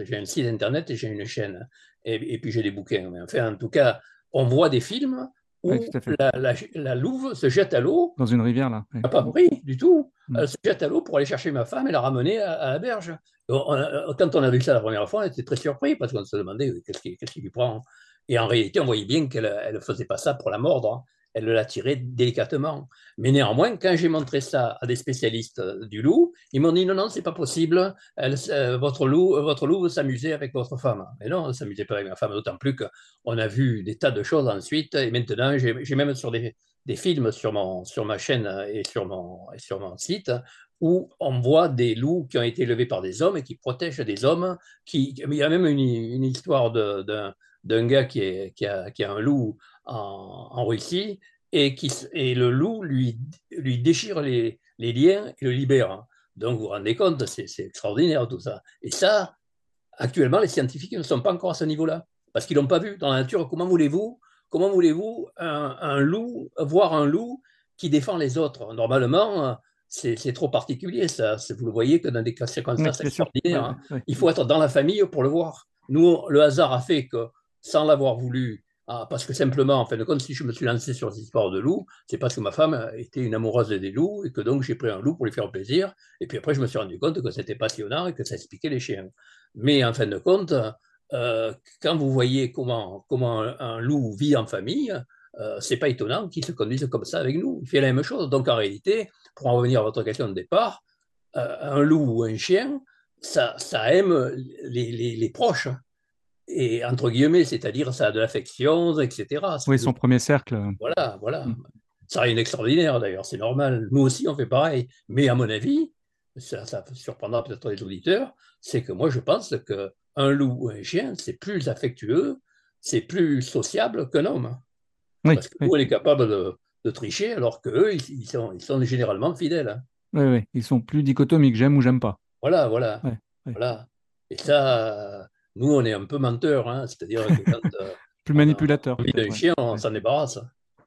j'ai un site internet et j'ai une chaîne, et, puis j'ai des bouquins. Mais enfin, en tout cas, on voit des films où la, louve se jette à l'eau. Dans une rivière, là. n'a pas pris du tout. Mm. Elle se jette à l'eau pour aller chercher ma femme et la ramener à, la berge. quand on a vu ça la première fois, on était très surpris parce qu'on se demandait qu'est-ce qui, lui prend? Et en réalité, on voyait bien qu'elle ne faisait pas ça pour la mordre. Elle l'a tiré délicatement. Mais néanmoins, quand j'ai montré ça à des spécialistes euh, du loup, ils m'ont dit non, non, c'est pas possible. Euh, votre loup, euh, votre loup s'amuser avec votre femme. Mais non, s'amusait pas avec ma femme, d'autant plus qu'on a vu des tas de choses ensuite. Et maintenant, j'ai même sur des, films sur, mon, sur ma chaîne et sur mon, sur mon site où on voit des loups qui ont été élevés par des hommes et qui protègent des hommes. Il y a même une, histoire d'un gars qui, a, qui a un loup en, Russie et, qui, et le loup lui, lui déchire les, les liens et le libère. Donc vous vous rendez compte, c'est extraordinaire tout ça. Et ça, actuellement, les scientifiques ne sont pas encore à ce niveau-là, parce qu'ils n'ont pas vu dans la nature. Comment voulez-vous comment voulez-vous un, un, loup, voir un loup qui défend les autres? Normalement, c'est trop particulier, ça. Vous le voyez que dans des circonstances extraordinaires, hein. il faut être dans la famille pour le voir. Nous, le hasard a fait que, sans l'avoir voulu, ah, parce que simplement, en fin de compte, si je me suis lancé sur cette histoire de loup, c'est parce que ma femme était une amoureuse des loups et que donc j'ai pris un loup pour lui faire plaisir. Et puis après, je me suis rendu compte que c'était passionnant et que ça expliquait les chiens. Mais en fin de compte, euh, quand vous voyez comment, un, loup vit en famille, euh, c'est pas étonnant qu'il se conduise comme ça avec nous. Il fait la même chose. Donc en réalité, pour en revenir à votre question de départ, euh, un loup ou un chien, ça, aime les proches et entre guillemets, c'est-à-dire ça a de l'affection, etc. Oui, son premier cercle. Voilà, voilà. Mm. Ça rien d'extraordinaire d'ailleurs, c'est normal. Nous aussi, on fait pareil. Mais à mon avis, ça, ça surprendra peut-être les auditeurs, c'est que moi, je pense qu'un loup ou un chien, c'est plus affectueux, c'est plus sociable qu'un homme. Oui, Parce que nous, on est capable de, tricher, alors qu'eux, ils, ils, sont, ils sont généralement fidèles. Oui, oui, ils sont plus dichotomiques, j'aime ou j'aime pas. Voilà, voilà. voilà. Et ça, nous, on est un peu menteurs, hein, c'est-à-dire que quand plus manipulateur. On a chien, on s'en débarrasse.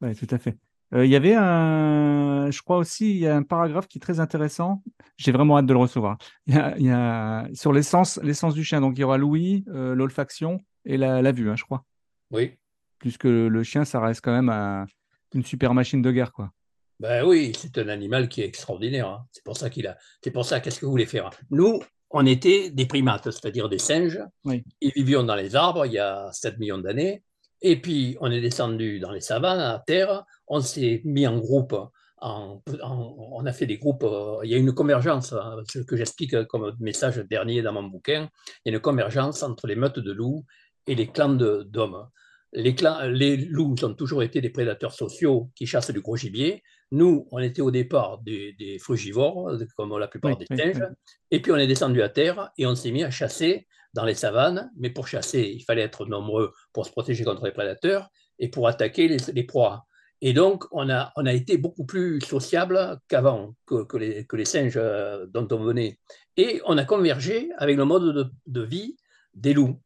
Oui, tout à fait. Il y avait un, je crois aussi, il y a un paragraphe qui est très intéressant. J'ai vraiment hâte de le recevoir. Il y a, sur l'essence, l'essence du chien. Donc il y aura l'ouïe, l'olfaction et la, vue, hein, je crois. Oui. Puisque le chien, ça reste quand même une super machine de guerre, quoi. Ben oui, c'est un animal qui est extraordinaire. Hein. C'est pour ça qu'il a. C'est pour ça qu'est-ce que vous voulez faire Nous, on était des primates, c'est-à-dire des singes. Oui. Ils vivions dans les arbres il y a 7 millions d'années. Et puis, on est descendu dans les savanes, à terre. On s'est mis en groupe. on a fait des groupes. Euh, il y a une convergence, hein, ce que j'explique comme message dernier dans mon bouquin. Il y a une convergence entre les meutes de loups et les clans d'hommes. Les, les, loups ont toujours été des prédateurs sociaux qui chassent du gros gibier. Nous, on était au départ des, frugivores, comme la plupart des singes, et puis on est descendu à terre et on s'est mis à chasser dans les savanes. Mais pour chasser, il fallait être nombreux pour se protéger contre les prédateurs et pour attaquer les, proies. Et donc, on a, on a été beaucoup plus sociable qu'avant, que, les, que, les, singes euh, dont on venait. Et on a convergé avec le mode de, de vie des loups.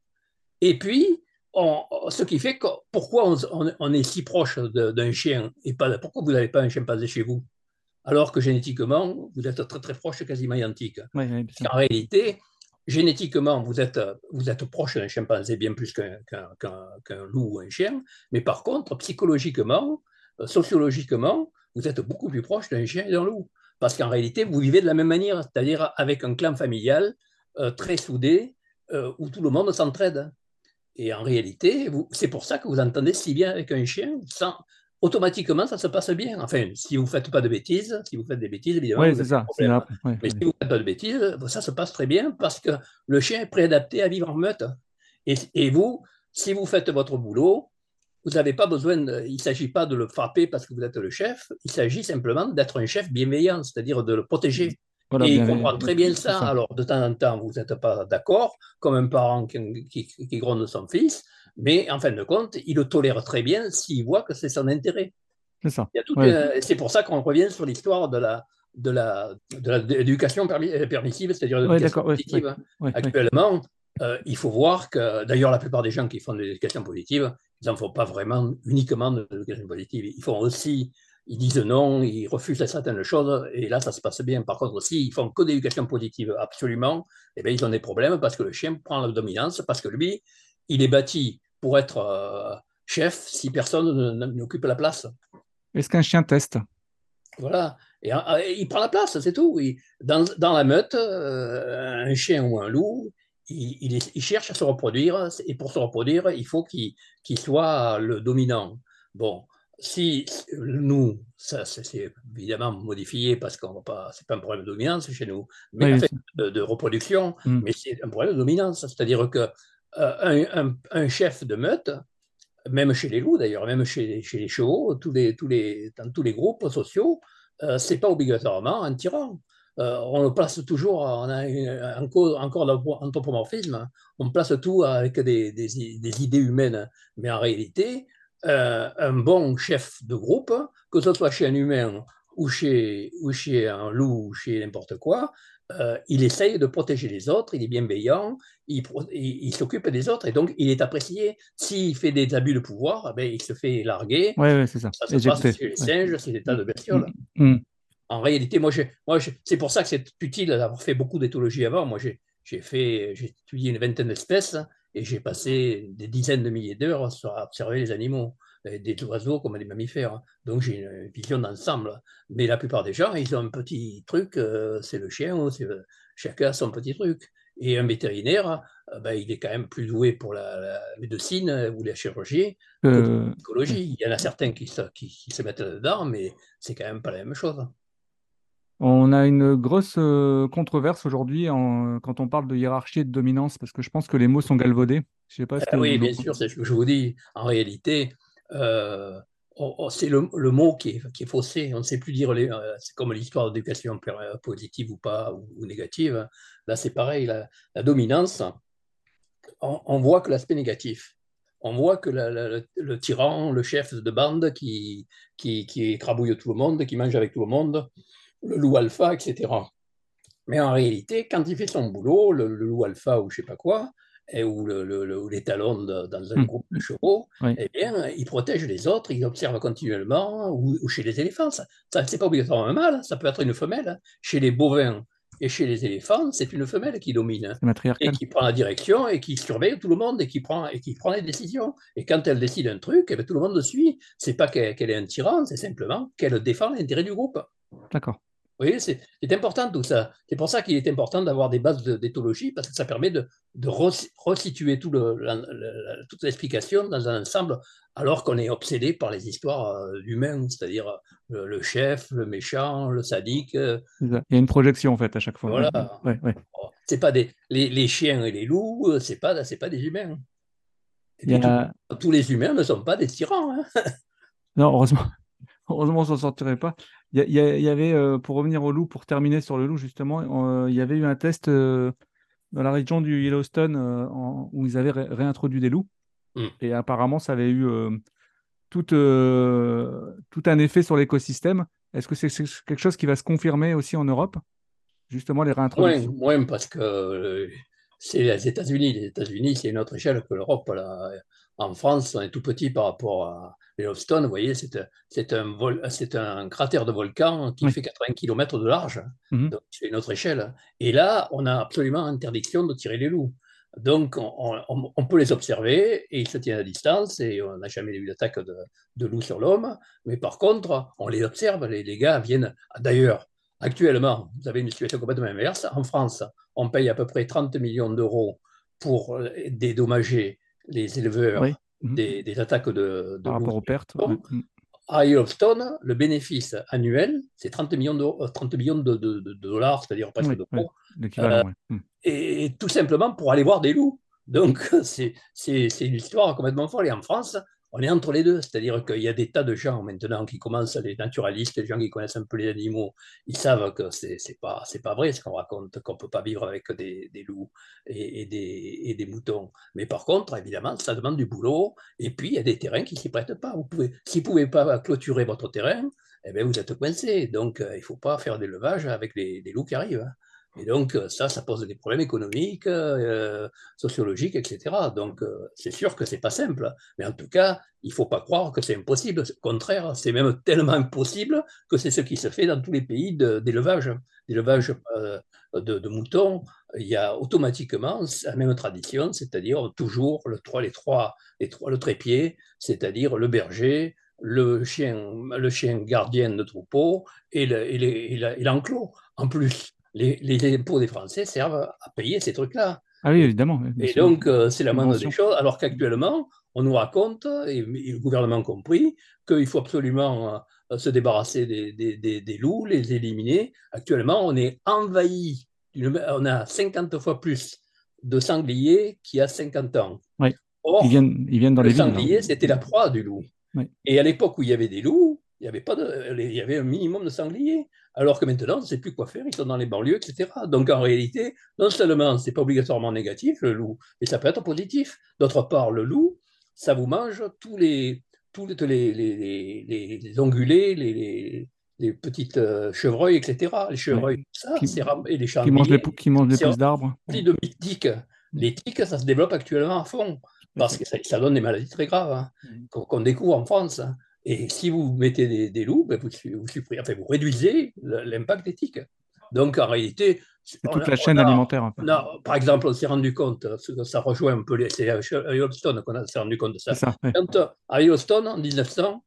Et puis, ce qui fait que pourquoi on, est si proche d'un chien et pas pourquoi vous n'avez pas un chimpanzé chez vous? Alors que génétiquement vous êtes très très proche quasiment identique. en réalité, génétiquement vous êtes vous êtes proche d'un chimpanzé bien plus qu'un loup ou un chien, mais par contre psychologiquement, euh, sociologiquement, vous êtes beaucoup plus proche d'un chien et d'un loup parce qu'en réalité vous vivez de la même manière, c'est-à-dire avec un clan familial euh, très soudé euh, où tout le monde s'entraide. Et en réalité, c'est pour ça que vous entendez si bien avec un chien, sans, automatiquement, ça se passe bien. Enfin, si vous ne faites pas de bêtises, si vous faites des bêtises, évidemment, oui, c'est ça. Mais si vous ne faites pas de bêtises, ça se passe très bien parce que le chien est préadapté à vivre en meute. Et, et vous, si vous faites votre boulot, vous n'avez pas besoin, il ne s'agit pas de le frapper parce que vous êtes le chef, il s'agit simplement d'être un chef bienveillant, c'est-à-dire de le protéger et il comprend très bien ça. Alors, de temps en temps, vous n'êtes pas d'accord, comme un parent qui, qui, gronde son fils, mais en fin de compte, il le tolère très bien s'il voit que c'est son intérêt. C'est ça. C'est pour ça qu'on revient sur l'histoire de la de la de l'éducation permissive, c'est-à-dire l'éducation positive. Actuellement, euh, il faut voir que, d'ailleurs, la plupart des gens qui font de l'éducation positive, ils n'en font pas vraiment uniquement de l'éducation positive. Ils font aussi ils disent non, ils refusent certaines choses, et là, ça se passe bien. Par contre, s'ils font que d'éducation positive, absolument, eh bien, ils ont des problèmes parce que le chien prend la dominance, parce que lui, il est bâti pour être euh, chef si personne n'occupe la place. Est-ce qu'un chien teste? Voilà, et, euh, il prend la place, c'est tout. Dans, dans, la meute, euh, un chien ou un loup, il, il, cherche à se reproduire, et pour se reproduire, il faut qu'il soit le dominant. Bon, si nous, ça c'est évidemment modifié parce qu'on va pas, c'est pas un problème de dominance chez nous, mais de, reproduction, mm. mais c'est un problème de dominance, c'est-à-dire que euh, un, chef de meute, même chez les loups d'ailleurs, même chez, chez, les chevaux, tous les, tous les, dans tous les groupes sociaux, euh, c'est pas obligatoirement un tyran. Euh, on le place toujours, on a encore, encore l'anthropomorphisme, on place tout avec des, des, des idées humaines, mais en réalité, euh, un bon chef de groupe, que ce soit chez un humain ou chez, ou chez un loup ou chez n'importe quoi, euh, il essaye de protéger les autres, il est bienveillant, il, il, s'occupe des autres et donc il est apprécié. S'il fait des abus de pouvoir, eh ben, il se fait larguer. Oui, c'est ça. Ça se passe chez les singes, c'est l'état de bestioles. Mm, mm. En réalité, moi, moi c'est pour ça que c'est utile d'avoir fait beaucoup d'éthologie avant. Moi, j'ai fait, j'ai étudié une vingtaine d'espèces et j'ai passé des dizaines de milliers d'heures à observer les animaux, des oiseaux comme des mammifères. Donc j'ai une vision d'ensemble. Mais la plupart des gens, ils ont un petit truc, euh, c'est le chien, chacun a son petit truc. Et un vétérinaire, euh, ben, il est quand même plus doué pour la, médecine ou la chirurgie que euh, la psychologie. Il y en a certains qui se, qui se mettent dedans, mais c'est quand même pas la même chose. On a une grosse euh, controverse aujourd'hui quand on parle de hiérarchie et de dominance, parce que je pense que les mots sont galvaudés. Je sais pas ce que oui, bien sûr, c'est ce que je vous dis. En réalité, euh, c'est le, mot qui est, faussé. On ne sait plus dire. Euh, c'est comme l'histoire d'éducation positive ou pas, ou, négative. Là, c'est pareil. La, dominance, on, voit que l'aspect négatif. On voit que le, tyran, le chef de bande qui, qui, qui écrabouille tout le monde, qui mange avec tout le monde, le loup alpha, etc. Mais en réalité, quand il fait son boulot, le, loup alpha ou je sais pas quoi, et ou, le, les talons dans un hmm. groupe de chevaux, eh bien, ils protègent les autres, ils observent continuellement, ou, chez les éléphants. Ça, ça c'est pas obligatoirement un mâle, ça peut être une femelle. Chez les bovins, et chez les éléphants, c'est une femelle qui domine. Et qui prend la direction et qui surveille tout le monde et qui prend, et qui prend les décisions. Et quand elle décide un truc, eh bien, tout le monde le suit. C'est pas qu'elle est un tyran, c'est simplement qu'elle défend l'intérêt du groupe. D'accord. Oui, c'est important tout ça. C'est pour ça qu'il est important d'avoir des bases d'éthologie, parce que ça permet de, de resituer tout le, toute l'explication dans un ensemble, alors qu'on est obsédé par les histoires euh, humaines, c'est-à-dire euh, le, chef, le méchant, le sadique. Euh. Il y a une projection en fait à chaque fois. Voilà. Oh, c'est pas des les, les, chiens et les loups, c'est pas pas des humains. tous, les humains ne sont pas des tyrans. Hein. non, heureusement. Heureusement, on s'en sortirait pas. Il y, avait, euh, pour revenir au loup, pour terminer sur le loup, justement, euh, il y avait eu un test euh, dans la région du Yellowstone où ils avaient réintroduit des loups. Hmm. Et apparemment, ça avait eu tout, tout un effet sur l'écosystème. Est-ce que c'est quelque chose qui va se confirmer aussi en Europe Justement, les réintroductions? Oui, parce que c'est les États-Unis. Les États-Unis, c'est une autre échelle que l'Europe. En France, on est tout petit par rapport à, Yellowstone, vous voyez, c'est un, un, cratère de volcan qui fait 80 km de large, mhm. donc c'est une autre échelle. Et là, on a absolument interdiction de tirer les loups. Donc, on, peut les observer et ils se tiennent à distance et on n'a jamais eu d'attaque de, de loups sur l'homme. Mais par contre, on les observe, les, les gars viennent. D'ailleurs, actuellement, vous avez une situation complètement inverse. En France, on paye à peu près 30 millions d'euros pour euh, dédommager les éleveurs Mhm. des, attaques de, Par rapport aux pertes. Mhm. À Yellowstone, le bénéfice annuel, c'est 30 millions de, 30 millions de, dollars, c'est-à-dire presque d'euros. Euh, mhm. et, tout simplement pour aller voir des loups. Donc, c'est une histoire complètement folle. Et en France, on est entre les deux, c'est-à-dire qu'il y a des tas de gens maintenant qui commencent, les naturalistes, les gens qui connaissent un peu les animaux, ils savent que c'est n'est pas, vrai ce qu'on raconte, qu'on ne peut pas vivre avec des, loups et, des, moutons. Mais par contre, évidemment, ça demande du boulot, et puis il y a des terrains qui ne s'y prêtent pas. Vous si vous ne pouvez pas clôturer votre terrain, eh bien, vous êtes coincé. Donc, euh, il ne faut pas faire d'élevage avec des, loups qui arrivent. Hein. Et donc, euh, ça, ça pose des problèmes économiques, euh, sociologiques, etc. Donc, euh, c'est sûr que c'est pas simple. Mais en tout cas, il ne faut pas croire que c'est impossible. Au contraire, c'est même tellement impossible que c'est ce qui se fait dans tous les pays d'élevage. D'élevage de, moutons, il y a automatiquement la même tradition, c'est-à-dire toujours le, les trois, les trois, le trépied, c'est-à-dire le berger, le chien, le chien gardien de troupeau et l'enclos. En plus, les, impôts des Français servent à payer ces trucs-là. Ah oui, évidemment. Et donc, euh, c'est la moindre des choses, alors qu'actuellement, on nous raconte, et, le gouvernement compris, qu'il faut absolument euh, se débarrasser des, loups, les éliminer. Actuellement, on est envahi, on a 50 fois plus de sangliers qu'il y a 50 ans. Oui. ils, viennent, ils viennent dans le les sanglier, c'était la proie du loup. Et à l'époque où il y avait des loups, il y avait, pas de, il y avait un minimum de sangliers. Alors que maintenant, on ne sait plus quoi faire, ils sont dans les banlieues, etc. Donc en réalité, non seulement ce n'est pas obligatoirement négatif, le loup, mais ça peut être positif. D'autre part, le loup, ça vous mange tous les, tous les, les, les, ongulés, les, les petites euh, chevreuils, etc. Les chevreuils, ça, qui, et les Qui mangent les, qui mangent les pousses d'arbres. de tiques. Les tiques, ça se développe actuellement à fond, parce que ça, donne des maladies très graves, hein, mm. qu'on découvre en France. Hein. Et si vous mettez des, loups, ben, vous, vous, réduisez l'impact éthique. Donc en réalité. C'est toute la chaîne alimentaire. par exemple, on s'est rendu compte, ça rejoint un peu, c'est à Yellowstone qu'on s'est rendu compte de ça. Quand, à Yellowstone, en 1900,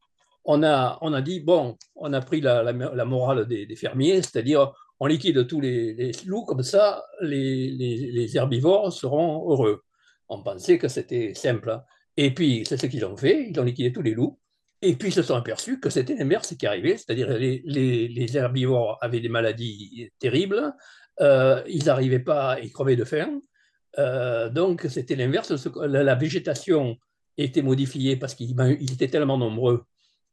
on a, on a dit bon, on a pris la, morale des, fermiers, c'est-à-dire on liquide tous les, loups, comme ça, les, les, herbivores seront heureux. On pensait que c'était simple. Hein. Et puis, c'est ce qu'ils ont fait, ils ont liquidé tous les loups. Et puis ils se sont aperçus que c'était l'inverse qui arrivait, c'est-à-dire les, les, herbivores avaient des maladies terribles, euh, ils n'arrivaient pas, ils crevaient de faim. Euh, donc c'était l'inverse, la, végétation était modifiée parce qu'ils étaient tellement nombreux,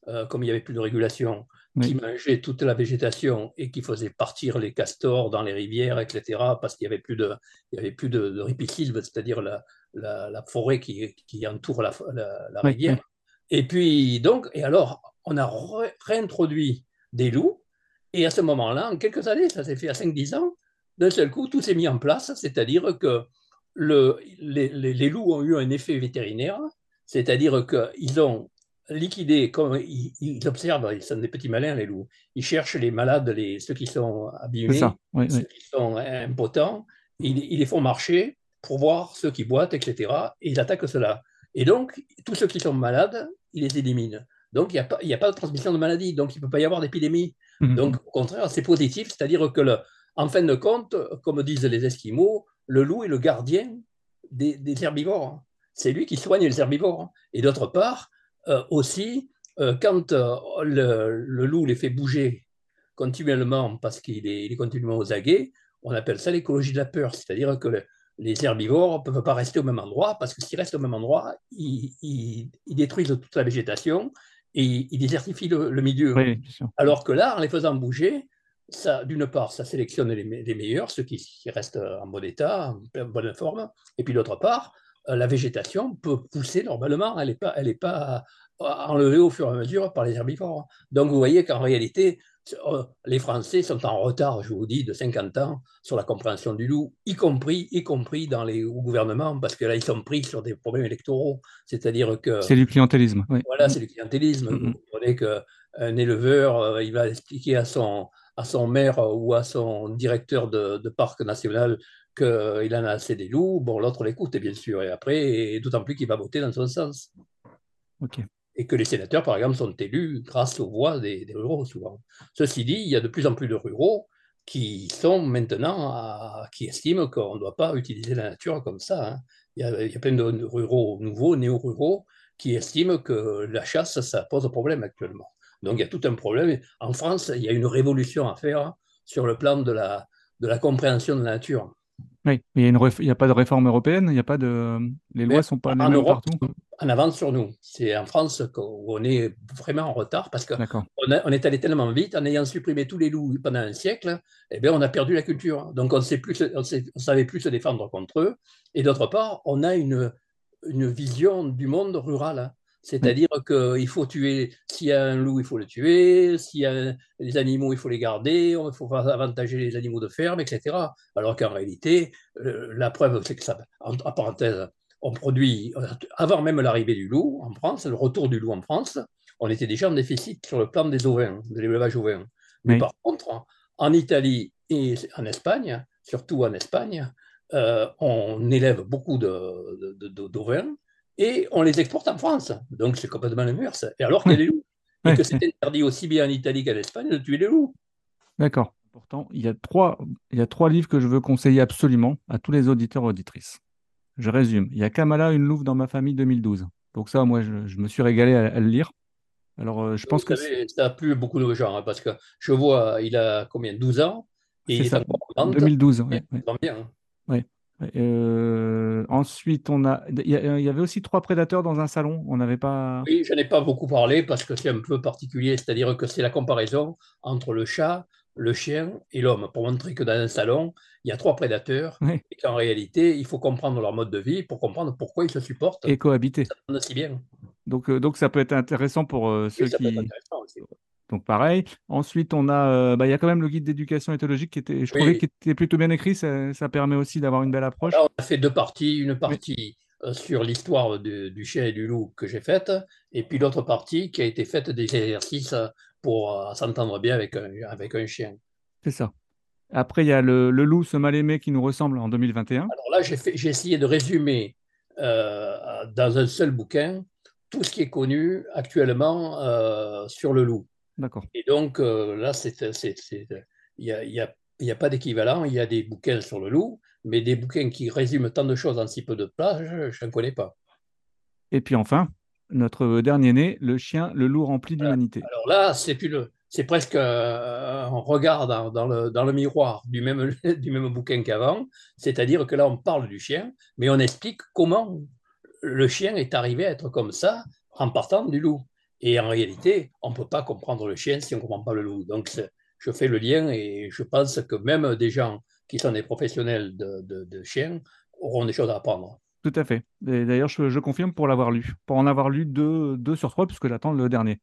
euh, comme il n'y avait plus de régulation, qui mangeaient toute la végétation et qui faisaient partir les castors dans les rivières, etc., parce qu'il n'y avait plus de, il y avait plus de, de c'est-à-dire la, la, forêt qui, qui entoure la, la rivière. Et puis, donc, et alors, on a réintroduit des loups, et à ce moment-là, en quelques années, ça s'est fait à 5-10 ans, d'un seul coup, tout s'est mis en place, c'est-à-dire que le, les, les, loups ont eu un effet vétérinaire, c'est-à-dire qu'ils ont liquidé, comme ils, observent, ils sont des petits malins, les loups, ils cherchent les malades, les, ceux qui sont abîmés, ceux qui sont impotents, ils, ils, les font marcher pour voir ceux qui boitent, etc. Et ils attaquent cela. Et donc, tous ceux qui sont malades, ils les éliminent. Donc, il n'y a, pas, a pas de transmission de maladie, donc il ne peut pas y avoir d'épidémie. Mhm. Donc, au contraire, c'est positif, c'est-à-dire que, le, en fin de compte, comme disent les Esquimaux, le loup est le gardien des, herbivores. C'est lui qui soigne les herbivores. Et d'autre part, euh, aussi, euh, quand euh, le, loup les fait bouger continuellement parce qu'il est, est, continuellement aux aguets, on appelle ça l'écologie de la peur, c'est-à-dire que les herbivores ne peuvent pas rester au même endroit parce que s'ils restent au même endroit, ils, détruisent toute la végétation et ils désertifient le, milieu. Alors que là, en les faisant bouger, ça, d'une part, ça sélectionne les, meilleurs, ceux qui, restent en bon état, en bonne forme, et puis d'autre part, euh, la végétation peut pousser normalement, elle n'est pas, elle pas enlevée au fur et à mesure par les herbivores. Donc vous voyez qu'en réalité, les Français sont en retard, je vous dis, de 50 ans sur la compréhension du loup, y compris, y compris dans les gouvernements, parce que là, ils sont pris sur des problèmes électoraux. C'est-à-dire que. C'est du clientélisme. Voilà, c'est du clientélisme. Mm-hmm. Vous comprenez qu'un éleveur, euh, il va expliquer à son, à son maire ou à son directeur de, parc national qu'il en a assez des loups. Bon, l'autre l'écoute, bien sûr, et après, d'autant plus qu'il va voter dans son sens. OK et que les sénateurs, par exemple, sont élus grâce aux voix des, ruraux souvent. Ceci dit, il y a de plus en plus de ruraux qui sont maintenant, qui estiment qu'on ne doit pas utiliser la nature comme ça. Hein. Il, y a, plein de ruraux nouveaux, néo-ruraux, qui estiment que la chasse, ça pose problème actuellement. Donc il y a tout un problème. En France, il y a une révolution à faire sur le plan de la, de la compréhension de la nature. Oui, mais il n'y a, pas de réforme européenne, il y a pas de... les lois ne sont pas les mêmes partout. En avance sur nous. C'est en France qu'on est vraiment en retard parce qu'on on est allé tellement vite en ayant supprimé tous les loups pendant un siècle, eh bien, on a perdu la culture. Donc on ne savait plus se défendre contre eux. Et d'autre part, on a une, une vision du monde rural. C'est-à-dire qu'il faut tuer, s'il y a un loup, il faut le tuer, s'il y a des animaux, il faut les garder, il faut avantager les animaux de ferme, etc. Alors qu'en réalité, euh, la preuve, c'est que ça, en, parenthèse, on produit, avant même l'arrivée du loup en France, le retour du loup en France, on était déjà en déficit sur le plan des ovins, de l'élevage ovin. Mais par contre, en Italie et en Espagne, surtout en Espagne, euh, on élève beaucoup d'ovins et on les exporte en France. Donc c'est complètement le mur, Et alors qu'il y a des loups. Et que c'est interdit aussi bien en Italie qu'en Espagne de tuer les loups. D'accord. Pourtant, il y, a trois, il y a trois livres que je veux conseiller absolument à tous les auditeurs et auditrices. Je résume. Il y a Kamala, une louve dans ma famille 2012. Donc ça, moi, je, me suis régalé à, le lire. Alors, euh, je pense que... ça a plu beaucoup de gens, hein, parce que je vois, il a combien? 12 ans et il ça, 2012, oui. Bien. Ouais. Euh, ensuite, on a, il y, avait aussi trois prédateurs dans un salon. On n'avait pas. Oui, je n'ai pas beaucoup parlé parce que c'est un peu particulier, c'est-à-dire que c'est la comparaison entre le chat, le chien et l'homme pour montrer que dans un salon, il y a trois prédateurs et qu'en réalité, il faut comprendre leur mode de vie pour comprendre pourquoi ils se supportent et cohabiter. Ça aussi bien. Donc, euh, donc ça peut être intéressant pour euh, ceux qui. Donc pareil. Ensuite, on a, euh, bah, il y a quand même le guide d'éducation éthologique qui était, je trouvais, qui était plutôt bien écrit. Ça, permet aussi d'avoir une belle approche. on a fait deux parties, une partie euh, sur l'histoire du chien et du loup que j'ai faite, et puis l'autre partie qui a été faite des exercices pour euh, s'entendre bien avec un, avec un chien. C'est ça. Après, il y a le, loup, ce mal aimé qui nous ressemble en 2021. Alors là, j'ai essayé de résumer dans un seul bouquin tout ce qui est connu actuellement sur le loup. D'accord. Et donc euh, là, il n'y a, y a, y a, pas d'équivalent. Il y a des bouquins sur le loup, mais des bouquins qui résument tant de choses en si peu de place, je n'en connais pas. Et puis enfin, notre dernier né, le chien, le loup rempli d'humanité. Alors là, c'est une, c'est presque un regard dans, dans, le, dans, le, miroir du même, du même bouquin qu'avant. C'est-à-dire que là, on parle du chien, mais on explique comment le chien est arrivé à être comme ça en partant du loup. Et en réalité, on ne peut pas comprendre le chien si on ne comprend pas le loup. Donc, je fais le lien et je pense que même des gens qui sont des professionnels de, chiens auront des choses à apprendre. Tout à fait. D'ailleurs, je, confirme pour l'avoir lu. Pour en avoir lu deux, deux sur trois, puisque j'attends le dernier.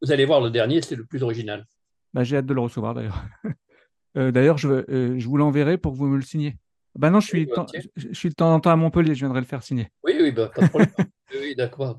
Vous allez voir, le dernier, c'est le plus original. Bah, J'ai hâte de le recevoir, d'ailleurs. Euh, d'ailleurs, je, euh, je vous l'enverrai pour que vous me le signiez. Bah non, je suis, je, suis de temps en temps à Montpellier, je viendrai le faire signer. Oui, oui, bah, pas de problème. oui, d'accord.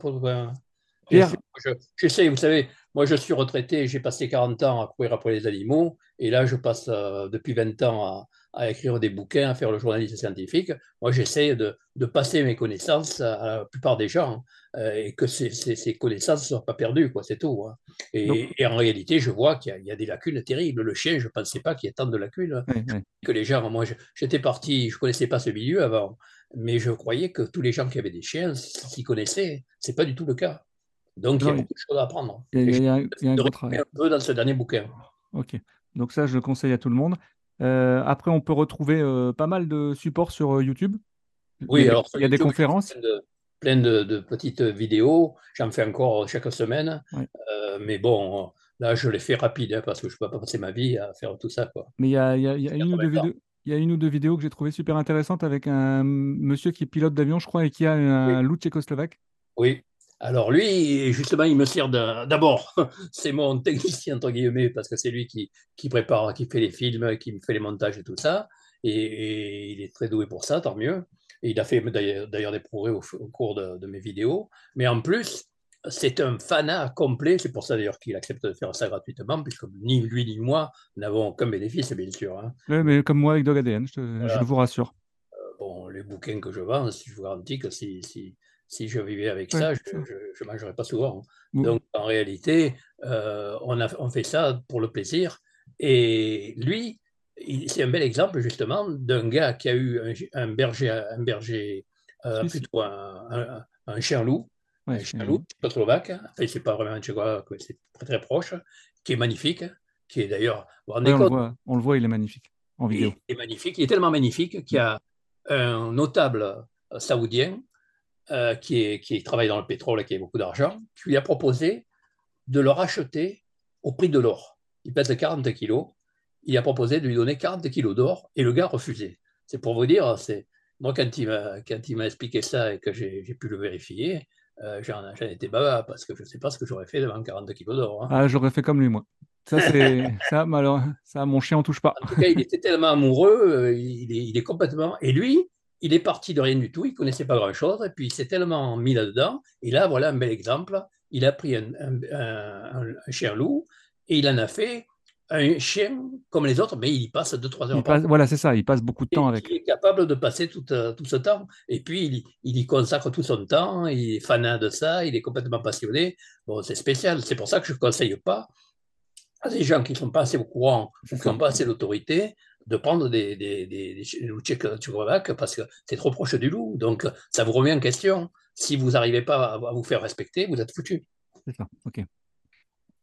J'essaie, vous savez, moi je suis retraité, j'ai passé 40 ans à courir après les animaux, et là je passe euh, depuis 20 ans à, écrire des bouquins, à faire le journalisme scientifique. Moi j'essaie de, de, passer mes connaissances à la plupart des gens, euh, et que ces, ces, connaissances ne soient pas perdues, quoi, c'est tout. Hein. Et, et, en réalité, je vois qu'il y, a des lacunes terribles. Le chien, je ne pensais pas qu'il y ait tant de lacunes. Que les gens, moi j'étais parti, je ne connaissais pas ce milieu avant, mais je croyais que tous les gens qui avaient des chiens s'y connaissaient. Ce n'est pas du tout le cas. Donc, il y a beaucoup de choses à apprendre. Il y a, un, gros travail. Un peu dans ce dernier bouquin. Ok. Donc, ça, je le conseille à tout le monde. Euh, après, on peut retrouver euh, pas mal de supports sur euh, YouTube. Oui, il alors, il y a des conférences. Plein de, petites vidéos. J'en fais encore chaque semaine. mais bon, là, je les fais rapide hein, parce que je ne peux pas passer ma vie à faire tout ça. Quoi. Mais il y a, une ou deux vidéos. Il y a une ou deux vidéos que j'ai trouvées super intéressantes avec un monsieur qui est pilote d'avion, je crois, et qui a un loup tchécoslovaque. Oui, alors lui, justement, il me sert d'abord, c'est mon technicien, entre guillemets, parce que c'est lui qui, prépare, qui fait les films, qui me fait les montages et tout ça. Et, il est très doué pour ça, tant mieux. Et il a fait d'ailleurs des progrès au, cours de, mes vidéos. Mais en plus, c'est un fanat complet. C'est pour ça d'ailleurs qu'il accepte de faire ça gratuitement, puisque ni lui ni moi n'avons aucun bénéfice, bien sûr. Hein. Oui, mais comme moi avec Dog ADN, je, vous rassure. Bon, les bouquins que je vends, je vous garantis que si, si si je vivais avec ça, je ne mangerais pas souvent. Donc, en réalité, euh, on, a, on fait ça pour le plaisir. Et lui, c'est un bel exemple, justement, d'un gars qui a eu un, berger, un berger euh, plutôt un, un, chien loup, un chien loup tchécoslovaque. Enfin, c'est pas vraiment un tchécoslovaque, c'est très très proche, qui est magnifique, qui est d'ailleurs. on, on, le voit, il est magnifique en vidéo. Il est magnifique, il est tellement magnifique qu'il a un notable saoudien euh, qui, qui, travaille dans le pétrole et qui a beaucoup d'argent, qui lui a proposé de le racheter au prix de l'or. Il pèse 40 kilos. Il a proposé de lui donner 40 kilos d'or et le gars a refusé. C'est pour vous dire, c'est moi quand il m'a expliqué ça et que j'ai pu le vérifier, euh, j'en étais bavard parce que je ne sais pas ce que j'aurais fait devant 40 kilos d'or. Hein. Ah, j'aurais fait comme lui, moi. Ça, c'est ça, alors, ça, mon chien, on touche pas. En tout cas, il était tellement amoureux, euh, il, est, il, est, complètement. Et lui, il est parti de rien du tout, il ne connaissait pas grand-chose, et puis il s'est tellement mis là-dedans. Et là, voilà un bel exemple. Il a pris un, chien loup et il en a fait un chien comme les autres, mais il y passe 2-3 heures. voilà, c'est ça, il passe beaucoup de temps avec. Il est capable de passer tout, euh, tout ce temps, et puis il, il, y consacre tout son temps, il est fanat de ça, il est complètement passionné. Bon, c'est spécial, c'est pour ça que je ne conseille pas à des gens qui ne sont pas assez au courant, qui n'ont pas assez d'autorité, de prendre des, des, des, loups tchécoslovaques parce que c'est trop proche du loup. Donc, ça vous remet en question. Si vous n'arrivez pas à, vous faire respecter, vous êtes foutu. C'est ça, ok.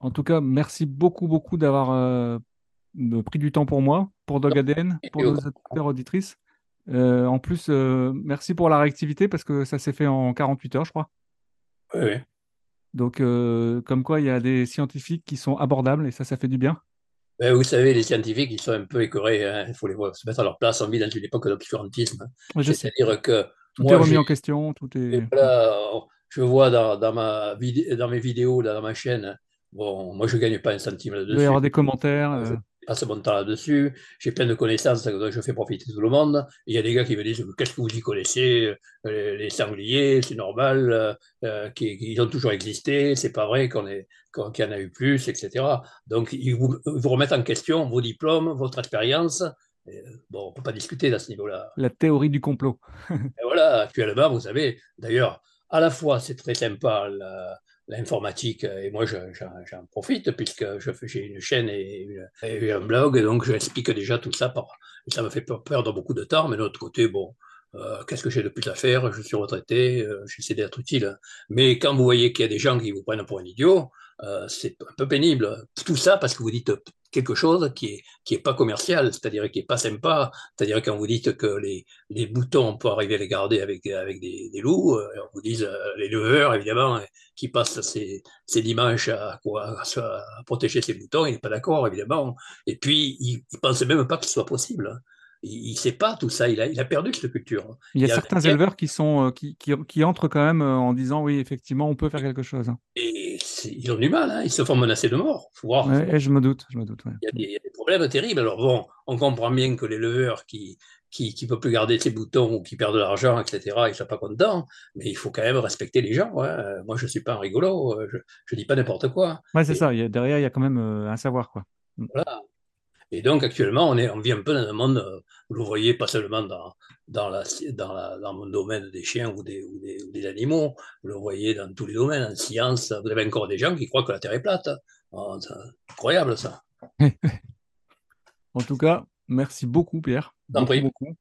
En tout cas, merci beaucoup, beaucoup d'avoir euh, pris du temps pour moi, pour Dog ADN, pour nos auditrices. Euh, en plus, euh, merci pour la réactivité parce que ça s'est fait en 48 heures, je crois. Oui, oui. Donc, comme quoi, il y a des scientifiques qui sont abordables et ça, ça fait du bien. Ben, vous savez, les scientifiques, ils sont un peu écœurés. Hein. Il faut les voir, se mettre à leur place. On vit dans une époque d'obscurantisme. C'est-à-dire que. Tout est remis en question. Tout est... je vois dans, dans, ma dans mes vidéos, dans ma chaîne, bon, moi, je ne gagne pas un centime là-dessus. Il va y avoir des commentaires. Euh passe mon temps là-dessus, j'ai plein de connaissances dont je fais profiter tout le monde. Il y a des gars qui me disent Qu'est-ce que vous y connaissez euh, Les sangliers, c'est normal, euh, euh ils ont toujours existé, c'est pas vrai qu'on qu'il y en a eu plus, etc. Donc, ils vous, remettent en question vos diplômes, votre expérience. bon, on ne peut pas discuter à ce niveau-là. La théorie du complot. Et voilà, actuellement, vous savez, d'ailleurs, à la fois, c'est très sympa l'informatique, et moi j'en profite puisque j'ai une chaîne et, un blog, donc j'explique déjà tout ça. Ça me fait perdre beaucoup de temps, mais de l'autre côté, bon, euh, qu'est-ce que j'ai de plus à faire? Je suis retraité, euh, j'essaie d'être utile. Mais quand vous voyez qu'il y a des gens qui vous prennent pour un idiot, euh, c'est un peu pénible. Tout ça parce que vous dites quelque chose qui est, qui est pas commercial, c'est-à-dire qui est pas sympa. C'est-à-dire quand vous dites que les, les boutons, on peut arriver à les garder avec, avec des, des loups, euh, on vous dit euh, les leveurs, évidemment, qui passent ces, ces dimanches à, quoi, à, protéger ces boutons, il n'est pas d'accord, évidemment. Et puis, il ne pense même pas que ce soit possible il ne sait pas tout ça, il a, il a, perdu cette culture. Il y a, certains éleveurs qui, sont, qui, qui, qui, entrent quand même en disant oui, effectivement, on peut faire quelque chose. Et ils ont du mal, hein. ils se font menacer de mort. Faut voir, je me doute, je me doute. Il, y a des, problèmes terribles. Alors bon, on comprend bien que les leveurs qui, qui ne peut plus garder ses boutons ou qui perd de l'argent, etc., il ne soit pas content, mais il faut quand même respecter les gens. Hein. Moi, je ne suis pas un rigolo, je ne dis pas n'importe quoi. Ouais, c'est ça, derrière, il y a quand même un savoir. Quoi. Voilà. Et donc, actuellement, on, est, on vit un peu dans un monde, vous le voyez pas seulement dans, dans, la, dans, la, dans le domaine des chiens ou des, ou, des, ou des, animaux, vous le voyez dans tous les domaines, en science, vous avez encore des gens qui croient que la Terre est plate. Oh, c'est incroyable ça. en tout cas, merci beaucoup Pierre. Beaucoup, beaucoup.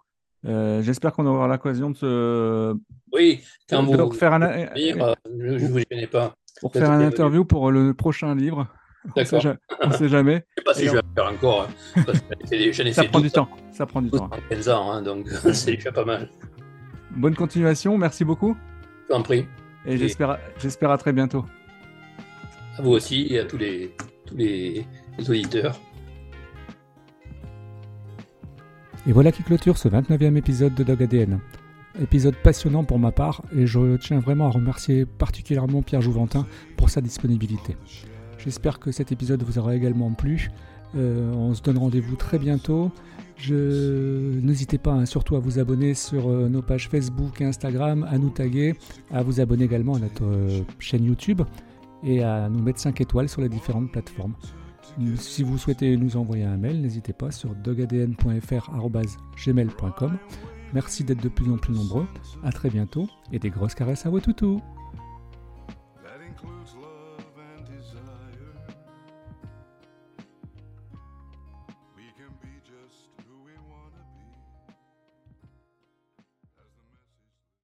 Euh, j'espère qu'on aura l'occasion de se. Oui, quand vous. Faire un... Lire, je ne vous gênez pas. Pour faire un interview pour le prochain livre. D'accord. On ne sait jamais. Je ne sais pas si je vais faire encore. Hein, ça prend du temps. Ça prend du temps. 15 ans, hein, donc c'est déjà pas mal. Bonne continuation, merci beaucoup. Je t'en prie. Et, j'espère, j'espère à très bientôt. À vous aussi et à tous les, tous les, auditeurs. Et voilà qui clôture ce 29e épisode de Dog ADN. Épisode passionnant pour ma part et je tiens vraiment à remercier particulièrement Pierre Jouventin pour sa disponibilité. J'espère que cet épisode vous aura également plu. Euh, on se donne rendez-vous très bientôt. N'hésitez pas hein, surtout à vous abonner sur euh, nos pages Facebook et Instagram, à nous taguer, à vous abonner également à notre euh, chaîne YouTube et à nous mettre 5 étoiles sur les différentes plateformes. Si vous souhaitez nous envoyer un mail, n'hésitez pas sur dogadn.fr.gmail.com. Merci d'être de plus en plus nombreux. À très bientôt et des grosses caresses à vos toutous.